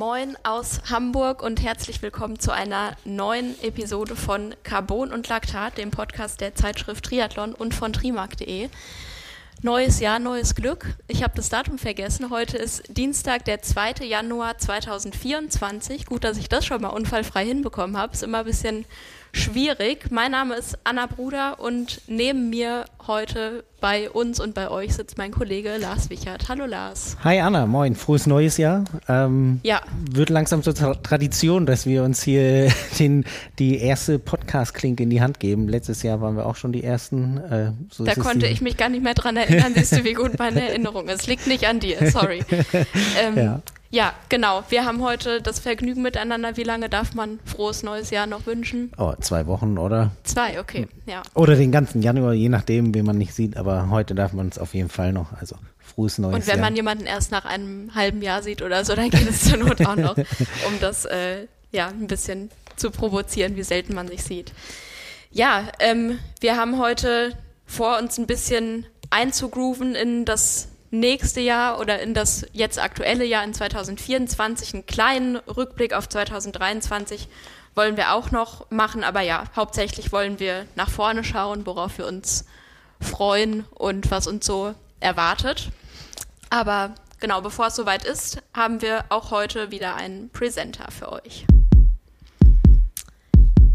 Moin aus Hamburg und herzlich willkommen zu einer neuen Episode von Carbon und Laktat, dem Podcast der Zeitschrift Triathlon und von trimark.de. Neues Jahr, neues Glück. Ich habe das Datum vergessen. Heute ist Dienstag, der 2. Januar 2024. Gut, dass ich das schon mal unfallfrei hinbekommen habe. Ist immer ein bisschen schwierig. Mein Name ist Anna Bruder und neben mir heute bei uns und bei euch sitzt mein Kollege Lars Wichert. Hallo Lars. Hi Anna, moin, frohes neues Jahr. Ähm, ja. Wird langsam zur Tra Tradition, dass wir uns hier den, die erste Podcast-Klinke in die Hand geben. Letztes Jahr waren wir auch schon die ersten. Äh, so da konnte ich mich gar nicht mehr dran erinnern. Siehst du, wie gut meine Erinnerung ist. Liegt nicht an dir, sorry. ähm, ja. Ja, genau. Wir haben heute das Vergnügen miteinander. Wie lange darf man frohes neues Jahr noch wünschen? Oh, zwei Wochen, oder? Zwei, okay, ja. Oder den ganzen Januar, je nachdem, wie man nicht sieht. Aber heute darf man es auf jeden Fall noch. Also frohes neues Jahr. Und wenn Jahr. man jemanden erst nach einem halben Jahr sieht oder so, dann geht es zur Not auch noch, um das äh, ja ein bisschen zu provozieren, wie selten man sich sieht. Ja, ähm, wir haben heute vor uns ein bisschen einzugrooven in das nächste Jahr oder in das jetzt aktuelle Jahr in 2024 einen kleinen Rückblick auf 2023 wollen wir auch noch machen. Aber ja, hauptsächlich wollen wir nach vorne schauen, worauf wir uns freuen und was uns so erwartet. Aber genau, bevor es soweit ist, haben wir auch heute wieder einen Presenter für euch.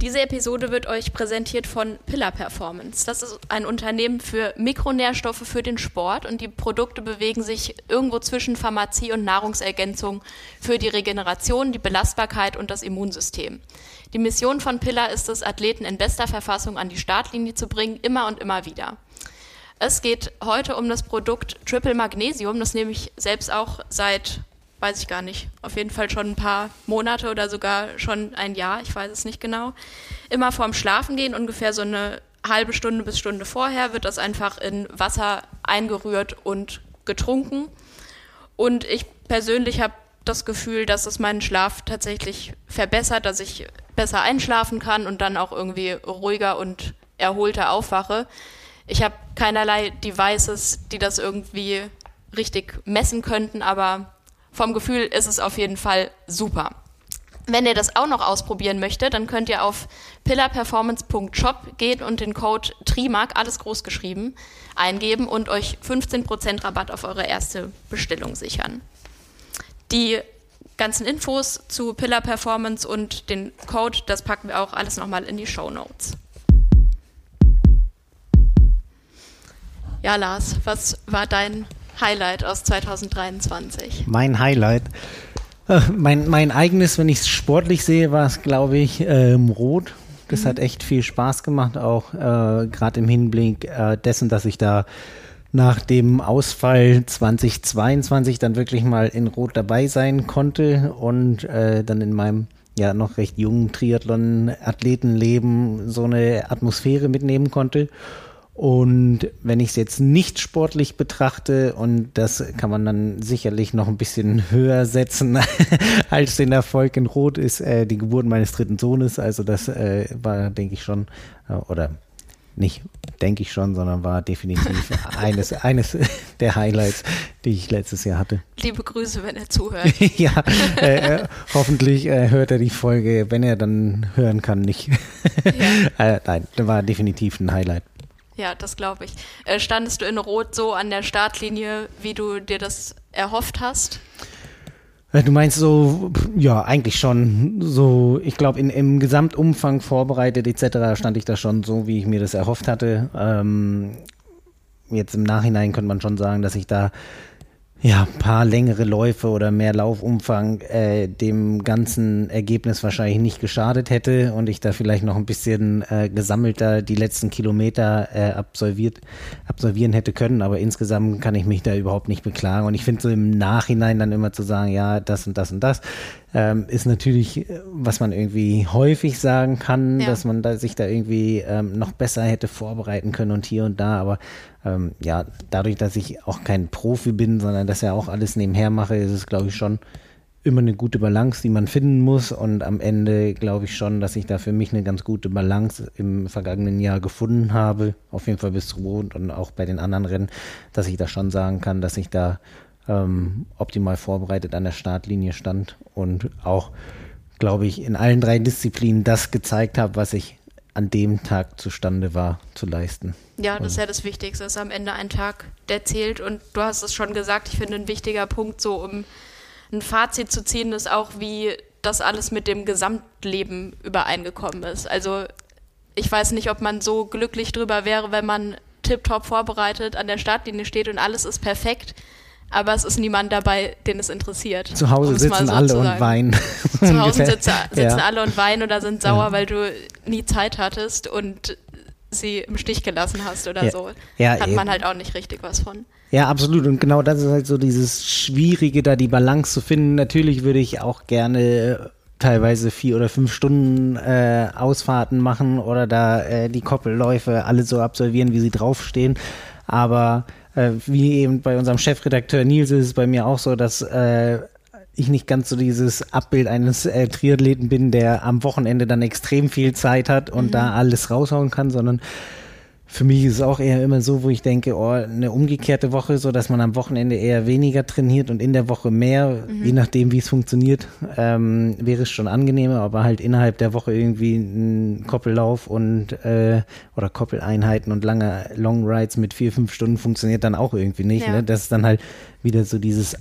Diese Episode wird euch präsentiert von Pillar Performance. Das ist ein Unternehmen für Mikronährstoffe für den Sport und die Produkte bewegen sich irgendwo zwischen Pharmazie und Nahrungsergänzung für die Regeneration, die Belastbarkeit und das Immunsystem. Die Mission von Pillar ist es, Athleten in bester Verfassung an die Startlinie zu bringen, immer und immer wieder. Es geht heute um das Produkt Triple Magnesium, das nehme ich selbst auch seit weiß ich gar nicht, auf jeden Fall schon ein paar Monate oder sogar schon ein Jahr, ich weiß es nicht genau. Immer vorm Schlafen gehen, ungefähr so eine halbe Stunde bis Stunde vorher, wird das einfach in Wasser eingerührt und getrunken. Und ich persönlich habe das Gefühl, dass es meinen Schlaf tatsächlich verbessert, dass ich besser einschlafen kann und dann auch irgendwie ruhiger und erholter aufwache. Ich habe keinerlei Devices, die das irgendwie richtig messen könnten, aber vom Gefühl ist es auf jeden Fall super. Wenn ihr das auch noch ausprobieren möchtet, dann könnt ihr auf pillarperformance.shop gehen und den Code TRIMAG, alles groß geschrieben, eingeben und euch 15% Rabatt auf eure erste Bestellung sichern. Die ganzen Infos zu Pillar Performance und den Code, das packen wir auch alles nochmal in die Show Notes. Ja, Lars, was war dein Highlight aus 2023? Mein Highlight. Äh, mein, mein eigenes, wenn ich es sportlich sehe, war es, glaube ich, ähm, Rot. Das mhm. hat echt viel Spaß gemacht, auch äh, gerade im Hinblick äh, dessen, dass ich da nach dem Ausfall 2022 dann wirklich mal in Rot dabei sein konnte und äh, dann in meinem ja noch recht jungen Triathlon-Athletenleben so eine Atmosphäre mitnehmen konnte. Und wenn ich es jetzt nicht sportlich betrachte, und das kann man dann sicherlich noch ein bisschen höher setzen als den Erfolg in Rot, ist äh, die Geburt meines dritten Sohnes. Also das äh, war, denke ich schon, äh, oder nicht, denke ich schon, sondern war definitiv eines, eines der Highlights, die ich letztes Jahr hatte. Liebe Grüße, wenn er zuhört. ja, äh, äh, hoffentlich äh, hört er die Folge, wenn er dann hören kann, nicht. ja. nein, war definitiv ein Highlight. Ja, das glaube ich. Äh, standest du in Rot so an der Startlinie, wie du dir das erhofft hast? Äh, du meinst so, ja, eigentlich schon so, ich glaube, im Gesamtumfang vorbereitet etc. stand ich da schon so, wie ich mir das erhofft hatte. Ähm, jetzt im Nachhinein könnte man schon sagen, dass ich da ja, paar längere Läufe oder mehr Laufumfang äh, dem ganzen Ergebnis wahrscheinlich nicht geschadet hätte und ich da vielleicht noch ein bisschen äh, gesammelter die letzten Kilometer äh, absolviert, absolvieren hätte können. Aber insgesamt kann ich mich da überhaupt nicht beklagen. Und ich finde so im Nachhinein dann immer zu sagen, ja, das und das und das, ähm, ist natürlich, äh, was man irgendwie häufig sagen kann, ja. dass man da, sich da irgendwie ähm, noch besser hätte vorbereiten können und hier und da. Aber ähm, ja, dadurch, dass ich auch kein Profi bin, sondern das ja auch alles nebenher mache, ist es, glaube ich, schon immer eine gute Balance, die man finden muss. Und am Ende glaube ich schon, dass ich da für mich eine ganz gute Balance im vergangenen Jahr gefunden habe. Auf jeden Fall bis zu Rot und auch bei den anderen Rennen, dass ich da schon sagen kann, dass ich da ähm, optimal vorbereitet an der Startlinie stand und auch, glaube ich, in allen drei Disziplinen das gezeigt habe, was ich an dem Tag zustande war, zu leisten. Ja, das ist ja das Wichtigste. Es ist am Ende ein Tag, der zählt. Und du hast es schon gesagt, ich finde ein wichtiger Punkt, so um ein Fazit zu ziehen, ist auch, wie das alles mit dem Gesamtleben übereingekommen ist. Also ich weiß nicht, ob man so glücklich drüber wäre, wenn man tiptop vorbereitet an der Startlinie steht und alles ist perfekt aber es ist niemand dabei, den es interessiert. Zu Hause sitzen so alle und weinen. Zu Hause sitze, sitzen ja. alle und weinen oder sind sauer, ja. weil du nie Zeit hattest und sie im Stich gelassen hast oder ja. so. Ja, Hat man halt auch nicht richtig was von. Ja, absolut. Und genau das ist halt so dieses Schwierige, da die Balance zu finden. Natürlich würde ich auch gerne teilweise vier oder fünf Stunden äh, Ausfahrten machen oder da äh, die Koppelläufe alle so absolvieren, wie sie draufstehen. Aber äh, wie eben bei unserem Chefredakteur Nils ist es bei mir auch so, dass äh, ich nicht ganz so dieses Abbild eines äh, Triathleten bin, der am Wochenende dann extrem viel Zeit hat und mhm. da alles raushauen kann, sondern für mich ist es auch eher immer so, wo ich denke, oh, eine umgekehrte Woche, so dass man am Wochenende eher weniger trainiert und in der Woche mehr, mhm. je nachdem, wie es funktioniert, ähm, wäre es schon angenehmer, aber halt innerhalb der Woche irgendwie ein Koppellauf und äh, oder Koppeleinheiten und lange Long Rides mit vier, fünf Stunden funktioniert dann auch irgendwie nicht. Ja. Ne? Das ist dann halt wieder so dieses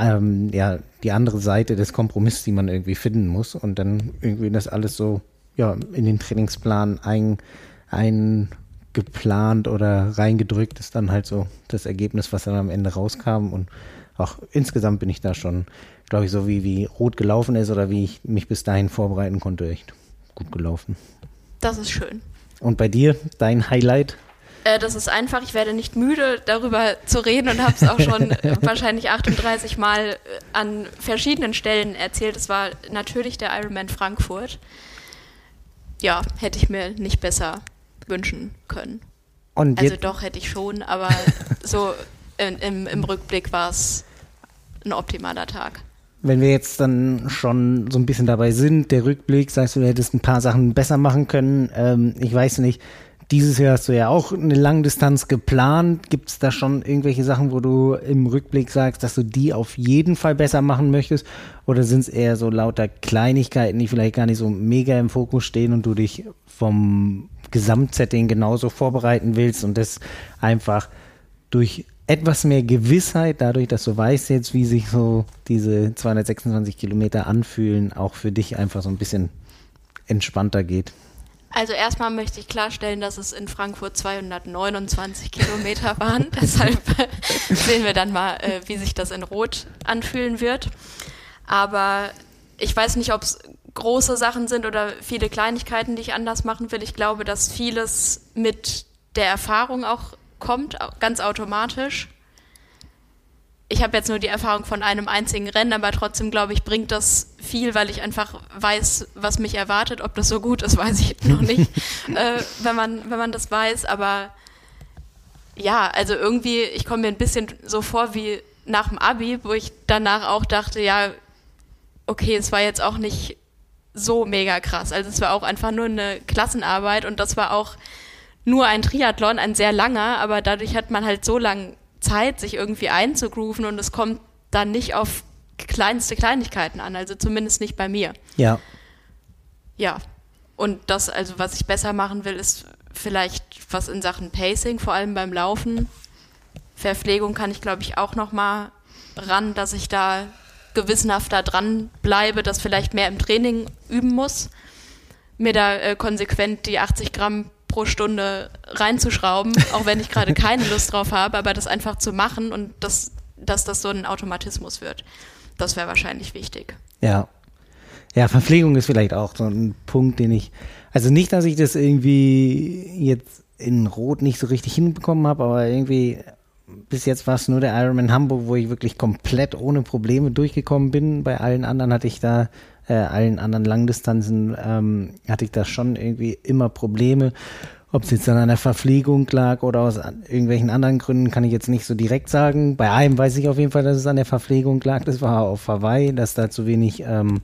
ähm, ja, die andere Seite des Kompromisses, die man irgendwie finden muss und dann irgendwie das alles so ja, in den Trainingsplan ein, ein geplant oder reingedrückt ist dann halt so das Ergebnis, was dann am Ende rauskam. Und auch insgesamt bin ich da schon, glaube ich, so wie, wie rot gelaufen ist oder wie ich mich bis dahin vorbereiten konnte, echt gut gelaufen. Das ist schön. Und bei dir, dein Highlight? Äh, das ist einfach, ich werde nicht müde, darüber zu reden und habe es auch schon wahrscheinlich 38 Mal äh, an verschiedenen Stellen erzählt. Es war natürlich der Ironman Frankfurt. Ja, hätte ich mir nicht besser wünschen können. Also doch hätte ich schon, aber so in, im, im Rückblick war es ein optimaler Tag. Wenn wir jetzt dann schon so ein bisschen dabei sind, der Rückblick, sagst du, du hättest ein paar Sachen besser machen können. Ähm, ich weiß nicht, dieses Jahr hast du ja auch eine Langdistanz geplant. Gibt es da schon irgendwelche Sachen, wo du im Rückblick sagst, dass du die auf jeden Fall besser machen möchtest? Oder sind es eher so lauter Kleinigkeiten, die vielleicht gar nicht so mega im Fokus stehen und du dich vom Gesamtsetting genauso vorbereiten willst und das einfach durch etwas mehr Gewissheit, dadurch, dass du weißt jetzt, wie sich so diese 226 Kilometer anfühlen, auch für dich einfach so ein bisschen entspannter geht. Also erstmal möchte ich klarstellen, dass es in Frankfurt 229 Kilometer waren. Deshalb sehen wir dann mal, äh, wie sich das in Rot anfühlen wird. Aber ich weiß nicht, ob es große Sachen sind oder viele Kleinigkeiten, die ich anders machen will. Ich glaube, dass vieles mit der Erfahrung auch kommt, ganz automatisch. Ich habe jetzt nur die Erfahrung von einem einzigen Rennen, aber trotzdem glaube ich, bringt das viel, weil ich einfach weiß, was mich erwartet. Ob das so gut ist, weiß ich noch nicht, äh, wenn, man, wenn man das weiß. Aber ja, also irgendwie, ich komme mir ein bisschen so vor wie nach dem Abi, wo ich danach auch dachte, ja, okay, es war jetzt auch nicht so mega krass. Also es war auch einfach nur eine Klassenarbeit und das war auch nur ein Triathlon, ein sehr langer, aber dadurch hat man halt so lange Zeit, sich irgendwie einzugrooven und es kommt dann nicht auf kleinste Kleinigkeiten an, also zumindest nicht bei mir. Ja. Ja. Und das, also was ich besser machen will, ist vielleicht was in Sachen Pacing, vor allem beim Laufen. Verpflegung kann ich, glaube ich, auch noch mal ran, dass ich da gewissenhafter dran bleibe, das vielleicht mehr im Training üben muss, mir da äh, konsequent die 80 Gramm pro Stunde reinzuschrauben, auch wenn ich gerade keine Lust drauf habe, aber das einfach zu machen und das, dass das so ein Automatismus wird. Das wäre wahrscheinlich wichtig. Ja. Ja, Verpflegung ist vielleicht auch so ein Punkt, den ich, also nicht, dass ich das irgendwie jetzt in Rot nicht so richtig hinbekommen habe, aber irgendwie bis jetzt war es nur der Ironman Hamburg, wo ich wirklich komplett ohne Probleme durchgekommen bin. Bei allen anderen hatte ich da, äh, allen anderen Langdistanzen ähm, hatte ich da schon irgendwie immer Probleme. Ob es jetzt an einer Verpflegung lag oder aus irgendwelchen anderen Gründen, kann ich jetzt nicht so direkt sagen. Bei einem weiß ich auf jeden Fall, dass es an der Verpflegung lag. Das war auf Hawaii, dass da zu wenig ähm,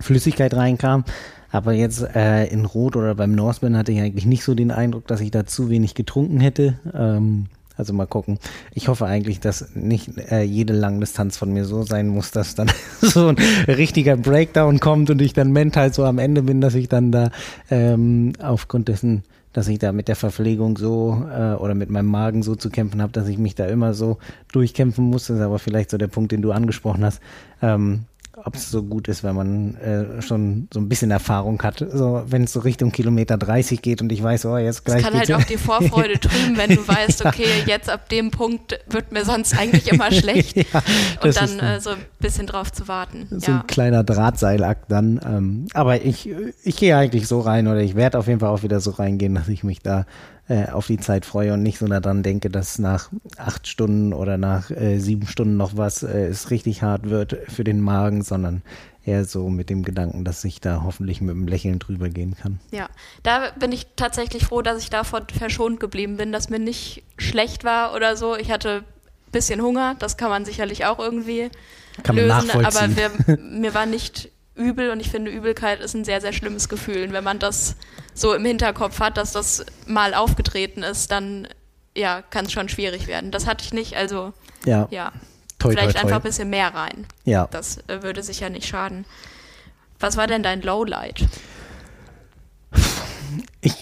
Flüssigkeit reinkam. Aber jetzt äh, in Rot oder beim Norseman hatte ich eigentlich nicht so den Eindruck, dass ich da zu wenig getrunken hätte. Ähm, Also mal gucken. Ich hoffe eigentlich, dass nicht äh, jede Langdistanz von mir so sein muss, dass dann so ein richtiger Breakdown kommt und ich dann mental so am Ende bin, dass ich dann da ähm, aufgrund dessen dass ich da mit der Verpflegung so äh, oder mit meinem Magen so zu kämpfen habe, dass ich mich da immer so durchkämpfen muss. Das ist aber vielleicht so der Punkt, den du angesprochen hast. Ähm, ob es so gut ist, wenn man äh, schon so ein bisschen Erfahrung hat. So, wenn es so Richtung Kilometer 30 geht und ich weiß, oh, jetzt gleich. Es kann halt auch die Vorfreude trüben, wenn du weißt, okay, jetzt ab dem Punkt wird mir sonst eigentlich immer schlecht. ja, und dann äh, so ein bisschen drauf zu warten. So ja. ein kleiner Drahtseilakt dann. Ähm, aber ich, ich gehe eigentlich so rein oder ich werde auf jeden Fall auch wieder so reingehen, dass ich mich da äh, auf die Zeit freue und nicht so daran denke, dass nach acht Stunden oder nach äh, sieben Stunden noch was äh, es richtig hart wird für den Magen, sondern eher so mit dem Gedanken, dass ich da hoffentlich mit einem Lächeln drüber gehen kann. Ja, da bin ich tatsächlich froh, dass ich davon verschont geblieben bin, dass mir nicht schlecht war oder so. Ich hatte ein bisschen Hunger, das kann man sicherlich auch irgendwie kann lösen, aber wir, mir war nicht übel und ich finde, Übelkeit ist ein sehr, sehr schlimmes Gefühl. Und wenn man das so im Hinterkopf hat, dass das mal aufgetreten ist, dann ja, kann es schon schwierig werden. Das hatte ich nicht, also ja. ja. Toi, Vielleicht toi, toi. einfach ein bisschen mehr rein. Ja. Das äh, würde sicher nicht schaden. Was war denn dein Lowlight?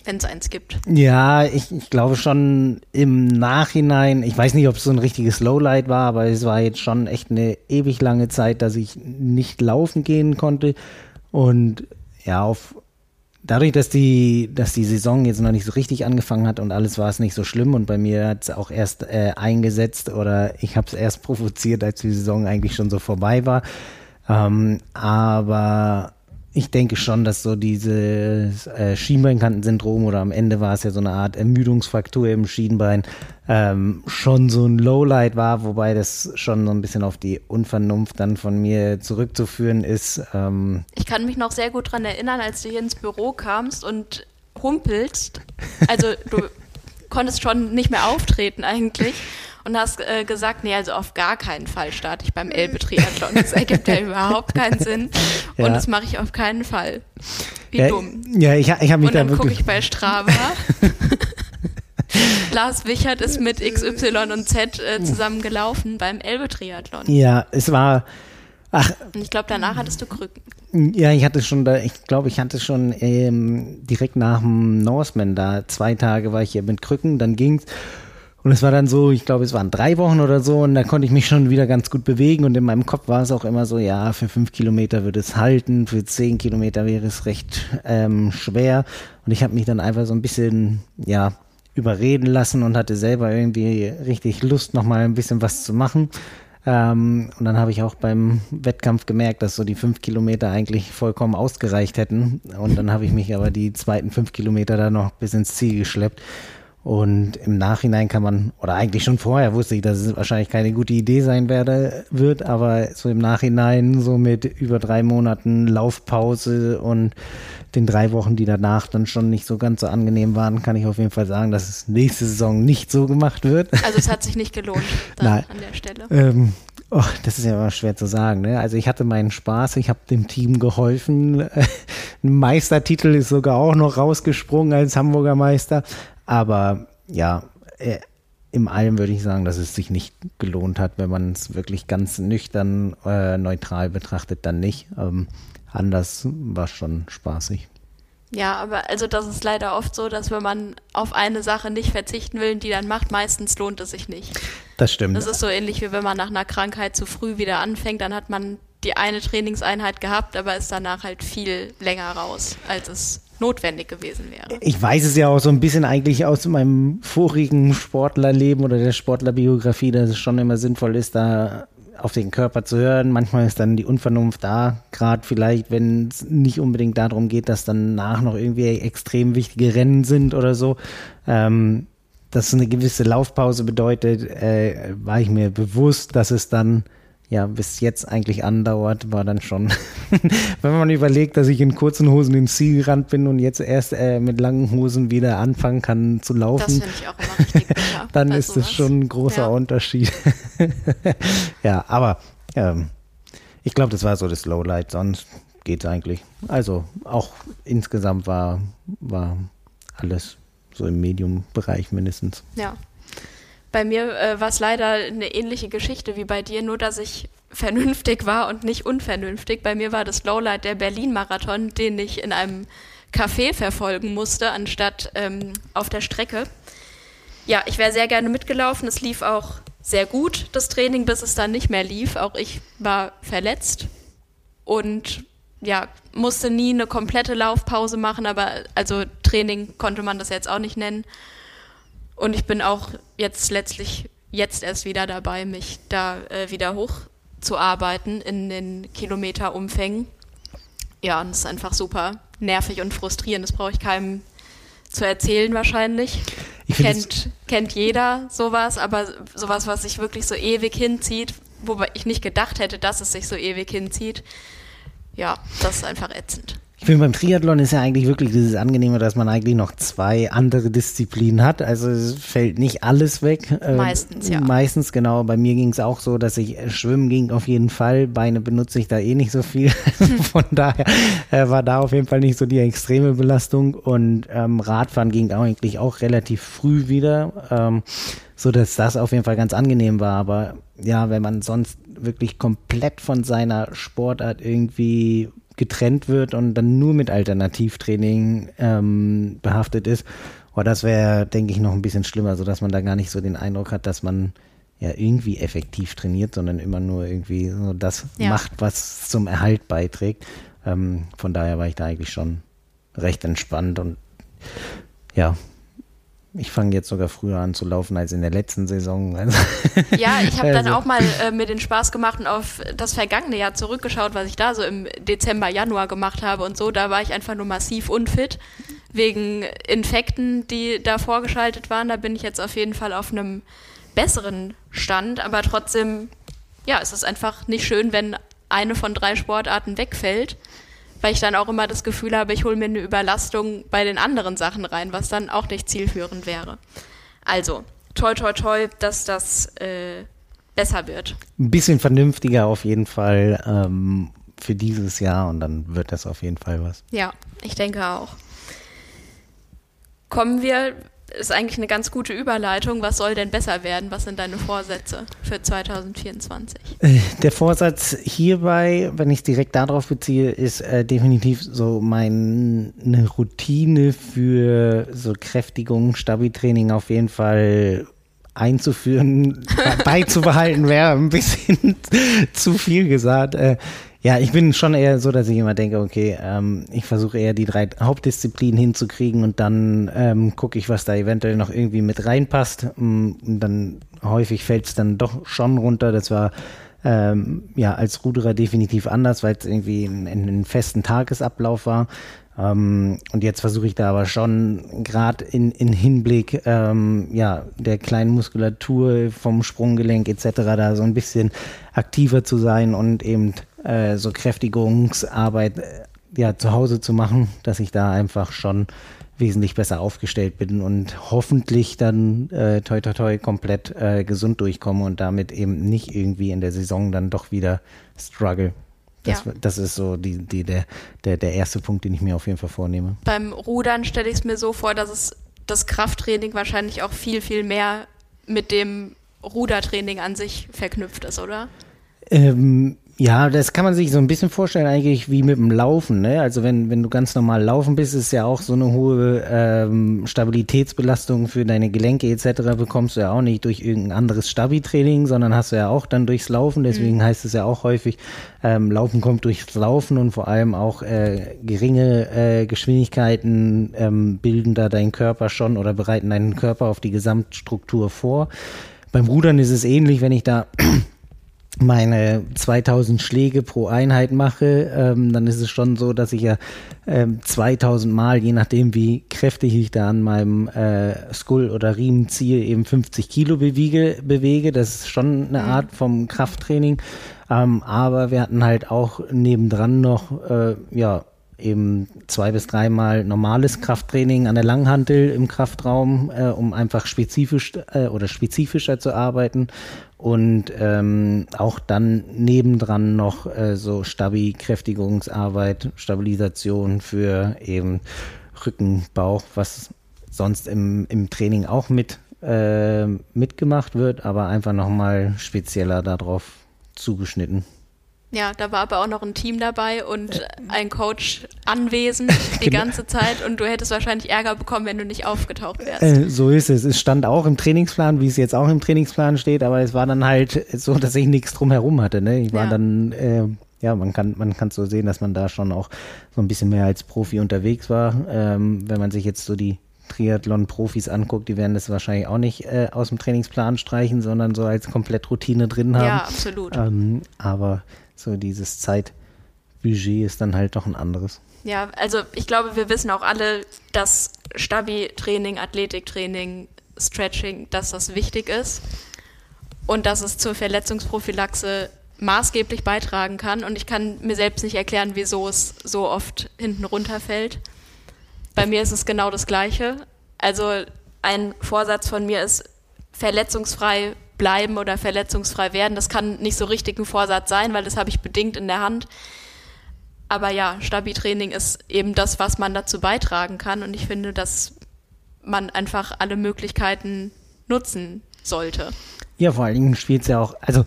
Wenn es eins gibt. Ja, ich, ich glaube schon im Nachhinein, ich weiß nicht, ob es so ein richtiges Lowlight war, aber es war jetzt schon echt eine ewig lange Zeit, dass ich nicht laufen gehen konnte. Und ja, auf, dadurch, dass die, dass die Saison jetzt noch nicht so richtig angefangen hat und alles war es nicht so schlimm und bei mir hat es auch erst äh, eingesetzt oder ich habe es erst provoziert, als die Saison eigentlich schon so vorbei war. Ähm, aber ich denke schon, dass so dieses äh, Schienbeinkantensyndrom oder am Ende war es ja so eine Art Ermüdungsfraktur im Schienbein ähm, schon so ein Lowlight war, wobei das schon so ein bisschen auf die Unvernunft dann von mir zurückzuführen ist. Ähm ich kann mich noch sehr gut daran erinnern, als du hier ins Büro kamst und humpelst. Also du konntest schon nicht mehr auftreten eigentlich und hast äh, gesagt, nee, also auf gar keinen Fall starte ich beim Elbe-Triathlon. Das ergibt ja überhaupt keinen Sinn. Ja. Und das mache ich auf keinen Fall. Wie ja, dumm. Ja, ich, ich habe mich und da dann gucke ich bei Strava. Lars Wichert ist mit XY und Z äh, zusammen gelaufen beim Elbe-Triathlon. Ja, es war. Ach, und ich glaube, danach hattest du Krücken. Ja, ich hatte schon da, ich glaube, ich hatte schon ähm, direkt nach dem Norseman da, zwei Tage war ich hier mit Krücken, dann ging's. Und es war dann so, ich glaube, es waren drei Wochen oder so und da konnte ich mich schon wieder ganz gut bewegen und in meinem Kopf war es auch immer so, ja, für fünf Kilometer würde es halten, für zehn Kilometer wäre es recht ähm, schwer und ich habe mich dann einfach so ein bisschen, ja, überreden lassen und hatte selber irgendwie richtig Lust, nochmal ein bisschen was zu machen. Ähm, und dann habe ich auch beim Wettkampf gemerkt, dass so die fünf Kilometer eigentlich vollkommen ausgereicht hätten. Und dann habe ich mich aber die zweiten fünf Kilometer da noch bis ins Ziel geschleppt. Und im Nachhinein kann man, oder eigentlich schon vorher wusste ich, dass es wahrscheinlich keine gute Idee sein werde, wird, aber so im Nachhinein, so mit über drei Monaten Laufpause und den drei Wochen, die danach dann schon nicht so ganz so angenehm waren, kann ich auf jeden Fall sagen, dass es nächste Saison nicht so gemacht wird. Also es hat sich nicht gelohnt Nein. an der Stelle. Ähm, Oh, das ist ja immer schwer zu sagen. Ne? Also ich hatte meinen Spaß, ich habe dem Team geholfen. Ein Meistertitel ist sogar auch noch rausgesprungen als Hamburger Meister. Aber ja, äh, im allem würde ich sagen, dass es sich nicht gelohnt hat, wenn man es wirklich ganz nüchtern, äh, neutral betrachtet, dann nicht. Ähm, anders war schon spaßig. Ja, aber also das ist leider oft so, dass wenn man auf eine Sache nicht verzichten will, die dann macht, meistens lohnt es sich nicht. Das stimmt. Das ist so ähnlich wie wenn man nach einer Krankheit zu früh wieder anfängt, dann hat man die eine Trainingseinheit gehabt, aber ist danach halt viel länger raus, als es notwendig gewesen wäre. Ich weiß es ja auch so ein bisschen eigentlich aus meinem vorigen Sportlerleben oder der Sportlerbiografie, dass es schon immer sinnvoll ist, da auf den Körper zu hören. Manchmal ist dann die Unvernunft da, gerade vielleicht, wenn es nicht unbedingt darum geht, dass danach noch irgendwie extrem wichtige Rennen sind oder so. Ähm, dass eine gewisse Laufpause bedeutet, äh, war ich mir bewusst, dass es dann ja bis jetzt eigentlich andauert, war dann schon, wenn man überlegt, dass ich in kurzen Hosen ins Ziel gerannt bin und jetzt erst äh, mit langen Hosen wieder anfangen kann zu laufen, bitter, dann ist das schon ein großer ja. Unterschied. ja, aber ähm, ich glaube, das war so das Lowlight, sonst geht es eigentlich. Also auch insgesamt war, war alles so im Medium-Bereich mindestens. Ja. Bei mir äh, war es leider eine ähnliche Geschichte wie bei dir, nur dass ich vernünftig war und nicht unvernünftig. Bei mir war das Lowlight der Berlin-Marathon, den ich in einem Café verfolgen musste, anstatt ähm, auf der Strecke. Ja, ich wäre sehr gerne mitgelaufen. Es lief auch sehr gut, das Training, bis es dann nicht mehr lief. Auch ich war verletzt und ja, musste nie eine komplette Laufpause machen, aber also Training konnte man das jetzt auch nicht nennen. Und ich bin auch jetzt letztlich jetzt erst wieder dabei, mich da äh, wieder hochzuarbeiten in den Kilometerumfängen. Ja, und es ist einfach super nervig und frustrierend. Das brauche ich keinem zu erzählen wahrscheinlich. Kennt, kennt jeder sowas, aber sowas, was sich wirklich so ewig hinzieht, wobei ich nicht gedacht hätte, dass es sich so ewig hinzieht. Ja, das ist einfach ätzend. Ich finde, beim Triathlon ist ja eigentlich wirklich dieses Angenehme, dass man eigentlich noch zwei andere Disziplinen hat. Also es fällt nicht alles weg. Ähm, meistens, ja. Meistens, genau. Bei mir ging es auch so, dass ich äh, schwimmen ging auf jeden Fall. Beine benutze ich da eh nicht so viel. Von daher äh, war da auf jeden Fall nicht so die extreme Belastung. Und ähm, Radfahren ging eigentlich auch relativ früh wieder. Ähm, so dass das auf jeden Fall ganz angenehm war. Aber ja, wenn man sonst wirklich komplett von seiner Sportart irgendwie getrennt wird und dann nur mit Alternativtraining ähm, behaftet ist. Aber das wäre, denke ich, noch ein bisschen schlimmer, sodass man da gar nicht so den Eindruck hat, dass man ja irgendwie effektiv trainiert, sondern immer nur irgendwie so das ja. macht, was zum Erhalt beiträgt. Ähm, von daher war ich da eigentlich schon recht entspannt und ja, ich fange jetzt sogar früher an zu laufen als in der letzten Saison. Ja, ich habe dann also. auch mal äh, mir den Spaß gemacht und auf das vergangene Jahr zurückgeschaut, was ich da so im Dezember, Januar gemacht habe und so. Da war ich einfach nur massiv unfit wegen Infekten, die da vorgeschaltet waren. Da bin ich jetzt auf jeden Fall auf einem besseren Stand, aber trotzdem, ja, es ist einfach nicht schön, wenn eine von drei Sportarten wegfällt weil ich dann auch immer das Gefühl habe, ich hole mir eine Überlastung bei den anderen Sachen rein, was dann auch nicht zielführend wäre. Also, toi, toi, toi, dass das äh, besser wird. Ein bisschen vernünftiger auf jeden Fall ähm, für dieses Jahr und dann wird das auf jeden Fall was. Ja, ich denke auch. Kommen wir ist eigentlich eine ganz gute Überleitung. Was soll denn besser werden? Was sind deine Vorsätze für 2024? Äh, der Vorsatz hierbei, wenn ich es direkt darauf beziehe, ist äh, definitiv so meine Routine für so Kräftigung, Stabi-Training auf jeden Fall einzuführen, beizubehalten, wäre ein bisschen zu viel gesagt. Äh, ja, ich bin schon eher so, dass ich immer denke, okay, ähm, ich versuche eher die drei Hauptdisziplinen hinzukriegen und dann ähm, gucke ich, was da eventuell noch irgendwie mit reinpasst. Mm, und dann häufig fällt es dann doch schon runter. Das war ähm, ja als Ruderer definitiv anders, weil es irgendwie ein, ein festen Tagesablauf war. Ähm, und jetzt versuche ich da aber schon gerade in, in Hinblick ähm, ja, der kleinen Muskulatur vom Sprunggelenk etc. da so ein bisschen aktiver zu sein und eben äh, so Kräftigungsarbeit äh, ja, zu Hause zu machen, dass ich da einfach schon wesentlich besser aufgestellt bin und hoffentlich dann äh, toi toi toi komplett äh, gesund durchkomme und damit eben nicht irgendwie in der Saison dann doch wieder struggle. Das, ja. das ist so die, die, der, der, der erste Punkt, den ich mir auf jeden Fall vornehme. Beim Rudern stelle ich es mir so vor, dass es das Krafttraining wahrscheinlich auch viel, viel mehr mit dem Rudertraining an sich verknüpft ist, oder? Ähm, ja, das kann man sich so ein bisschen vorstellen eigentlich wie mit dem Laufen. Ne? Also wenn, wenn du ganz normal laufen bist, ist ja auch so eine hohe ähm, Stabilitätsbelastung für deine Gelenke etc. bekommst du ja auch nicht durch irgendein anderes Stabi-Training, sondern hast du ja auch dann durchs Laufen. Deswegen mhm. heißt es ja auch häufig, ähm, Laufen kommt durchs Laufen und vor allem auch äh, geringe äh, Geschwindigkeiten ähm, bilden da deinen Körper schon oder bereiten deinen Körper auf die Gesamtstruktur vor. Beim Rudern ist es ähnlich, wenn ich da meine 2000 Schläge pro Einheit mache, ähm, dann ist es schon so, dass ich ja ähm, 2000 Mal, je nachdem wie kräftig ich da an meinem äh, Skull- oder Riemen ziehe, eben 50 Kilo bewege, bewege. Das ist schon eine mhm. Art vom Krafttraining. Ähm, aber wir hatten halt auch nebendran noch, äh, ja, eben zwei bis dreimal normales Krafttraining an der Langhantel im Kraftraum, äh, um einfach spezifisch äh, oder spezifischer zu arbeiten und ähm, auch dann nebendran noch äh, so Stabi-Kräftigungsarbeit, Stabilisation für eben Rücken, Bauch, was sonst im, im Training auch mit äh, mitgemacht wird, aber einfach nochmal spezieller darauf zugeschnitten. Ja, da war aber auch noch ein Team dabei und ein Coach anwesend die genau. ganze Zeit und du hättest wahrscheinlich Ärger bekommen, wenn du nicht aufgetaucht wärst. Äh, so ist es. Es stand auch im Trainingsplan, wie es jetzt auch im Trainingsplan steht, aber es war dann halt so, dass ich nichts drumherum hatte. Ne? Ich war ja. dann, äh, ja, man kann man kann so sehen, dass man da schon auch so ein bisschen mehr als Profi unterwegs war. Ähm, wenn man sich jetzt so die Triathlon-Profis anguckt, die werden das wahrscheinlich auch nicht äh, aus dem Trainingsplan streichen, sondern so als komplett Routine drin haben. Ja, absolut. Ähm, aber so dieses Zeitbudget ist dann halt doch ein anderes. Ja, also ich glaube, wir wissen auch alle, dass Stabi-Training, Athletiktraining, Stretching, dass das wichtig ist und dass es zur Verletzungsprophylaxe maßgeblich beitragen kann. Und ich kann mir selbst nicht erklären, wieso es so oft hinten runterfällt. Bei mir ist es genau das Gleiche. Also ein Vorsatz von mir ist, verletzungsfrei bleiben oder verletzungsfrei werden. Das kann nicht so richtig ein Vorsatz sein, weil das habe ich bedingt in der Hand. Aber ja, Stabi-Training ist eben das, was man dazu beitragen kann. Und ich finde, dass man einfach alle Möglichkeiten nutzen sollte. Ja, vor allen Dingen spielt es ja auch, also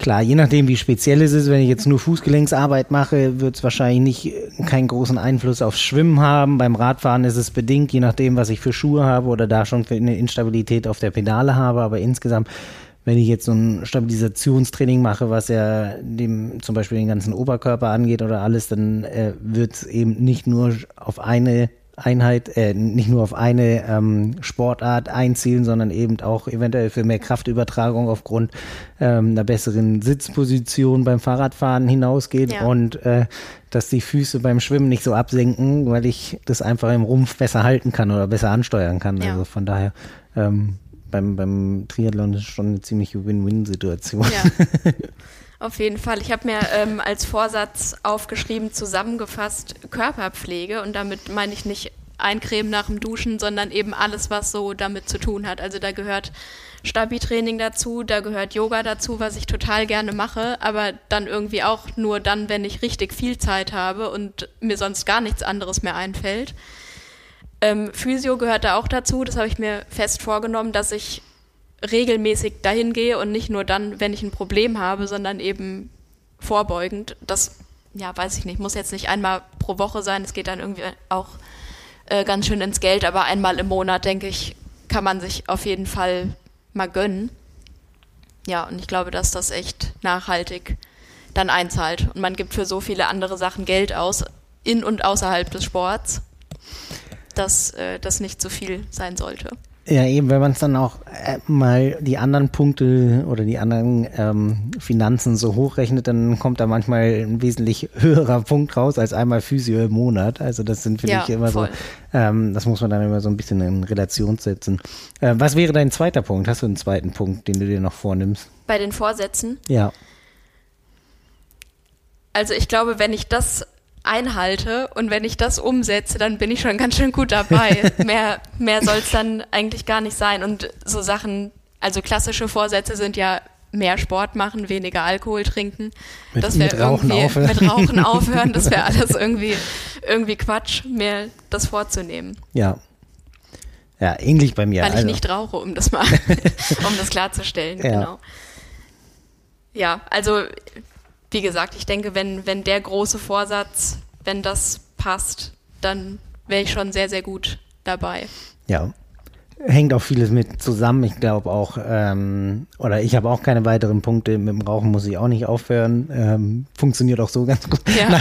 Klar, je nachdem, wie speziell es ist, wenn ich jetzt nur Fußgelenksarbeit mache, wird es wahrscheinlich nicht äh, keinen großen Einfluss aufs Schwimmen haben. Beim Radfahren ist es bedingt, je nachdem, was ich für Schuhe habe oder da schon für eine Instabilität auf der Pedale habe. Aber insgesamt, wenn ich jetzt so ein Stabilisationstraining mache, was ja dem zum Beispiel den ganzen Oberkörper angeht oder alles, dann äh, wird es eben nicht nur auf eine Einheit, äh, nicht nur auf eine ähm, Sportart einzielen, sondern eben auch eventuell für mehr Kraftübertragung aufgrund ähm, einer besseren Sitzposition beim Fahrradfahren hinausgeht ja. und äh, dass die Füße beim Schwimmen nicht so absenken, weil ich das einfach im Rumpf besser halten kann oder besser ansteuern kann. Ja. Also von daher ähm, beim, beim Triathlon ist schon eine ziemliche Win-Win-Situation. Ja. Auf jeden Fall. Ich habe mir ähm, als Vorsatz aufgeschrieben, zusammengefasst Körperpflege und damit meine ich nicht Eincremen nach dem Duschen, sondern eben alles, was so damit zu tun hat. Also da gehört Stabi-Training dazu, da gehört Yoga dazu, was ich total gerne mache, aber dann irgendwie auch nur dann, wenn ich richtig viel Zeit habe und mir sonst gar nichts anderes mehr einfällt. Ähm, Physio gehört da auch dazu, das habe ich mir fest vorgenommen, dass ich regelmäßig dahin gehe und nicht nur dann, wenn ich ein Problem habe, sondern eben vorbeugend. Das, ja, weiß ich nicht, muss jetzt nicht einmal pro Woche sein, es geht dann irgendwie auch äh, ganz schön ins Geld, aber einmal im Monat, denke ich, kann man sich auf jeden Fall mal gönnen. Ja, und ich glaube, dass das echt nachhaltig dann einzahlt. Und man gibt für so viele andere Sachen Geld aus, in und außerhalb des Sports, dass äh, das nicht zu viel sein sollte. Ja, eben, wenn man es dann auch äh, mal die anderen Punkte oder die anderen ähm, Finanzen so hochrechnet, dann kommt da manchmal ein wesentlich höherer Punkt raus als einmal Physio im Monat. Also das sind, finde ja, ich, immer voll. so, ähm, das muss man dann immer so ein bisschen in Relation setzen. Äh, was wäre dein zweiter Punkt? Hast du einen zweiten Punkt, den du dir noch vornimmst? Bei den Vorsätzen? Ja. Also ich glaube, wenn ich das einhalte und wenn ich das umsetze, dann bin ich schon ganz schön gut dabei. mehr mehr soll es dann eigentlich gar nicht sein. Und so Sachen, also klassische Vorsätze sind ja mehr Sport machen, weniger Alkohol trinken. Mit, das wäre irgendwie aufhören. mit Rauchen aufhören, das wäre alles irgendwie, irgendwie Quatsch, mir das vorzunehmen. Ja. Ja, ähnlich bei mir. Weil also. ich nicht rauche, um das mal, um das klarzustellen, ja. genau. Ja, also wie gesagt, ich denke, wenn, wenn der große Vorsatz, wenn das passt, dann wäre ich schon sehr, sehr gut dabei. Ja. Hängt auch vieles mit zusammen. Ich glaube auch, ähm, oder ich habe auch keine weiteren Punkte. Mit dem Rauchen muss ich auch nicht aufhören. Ähm, funktioniert auch so ganz gut. Ja.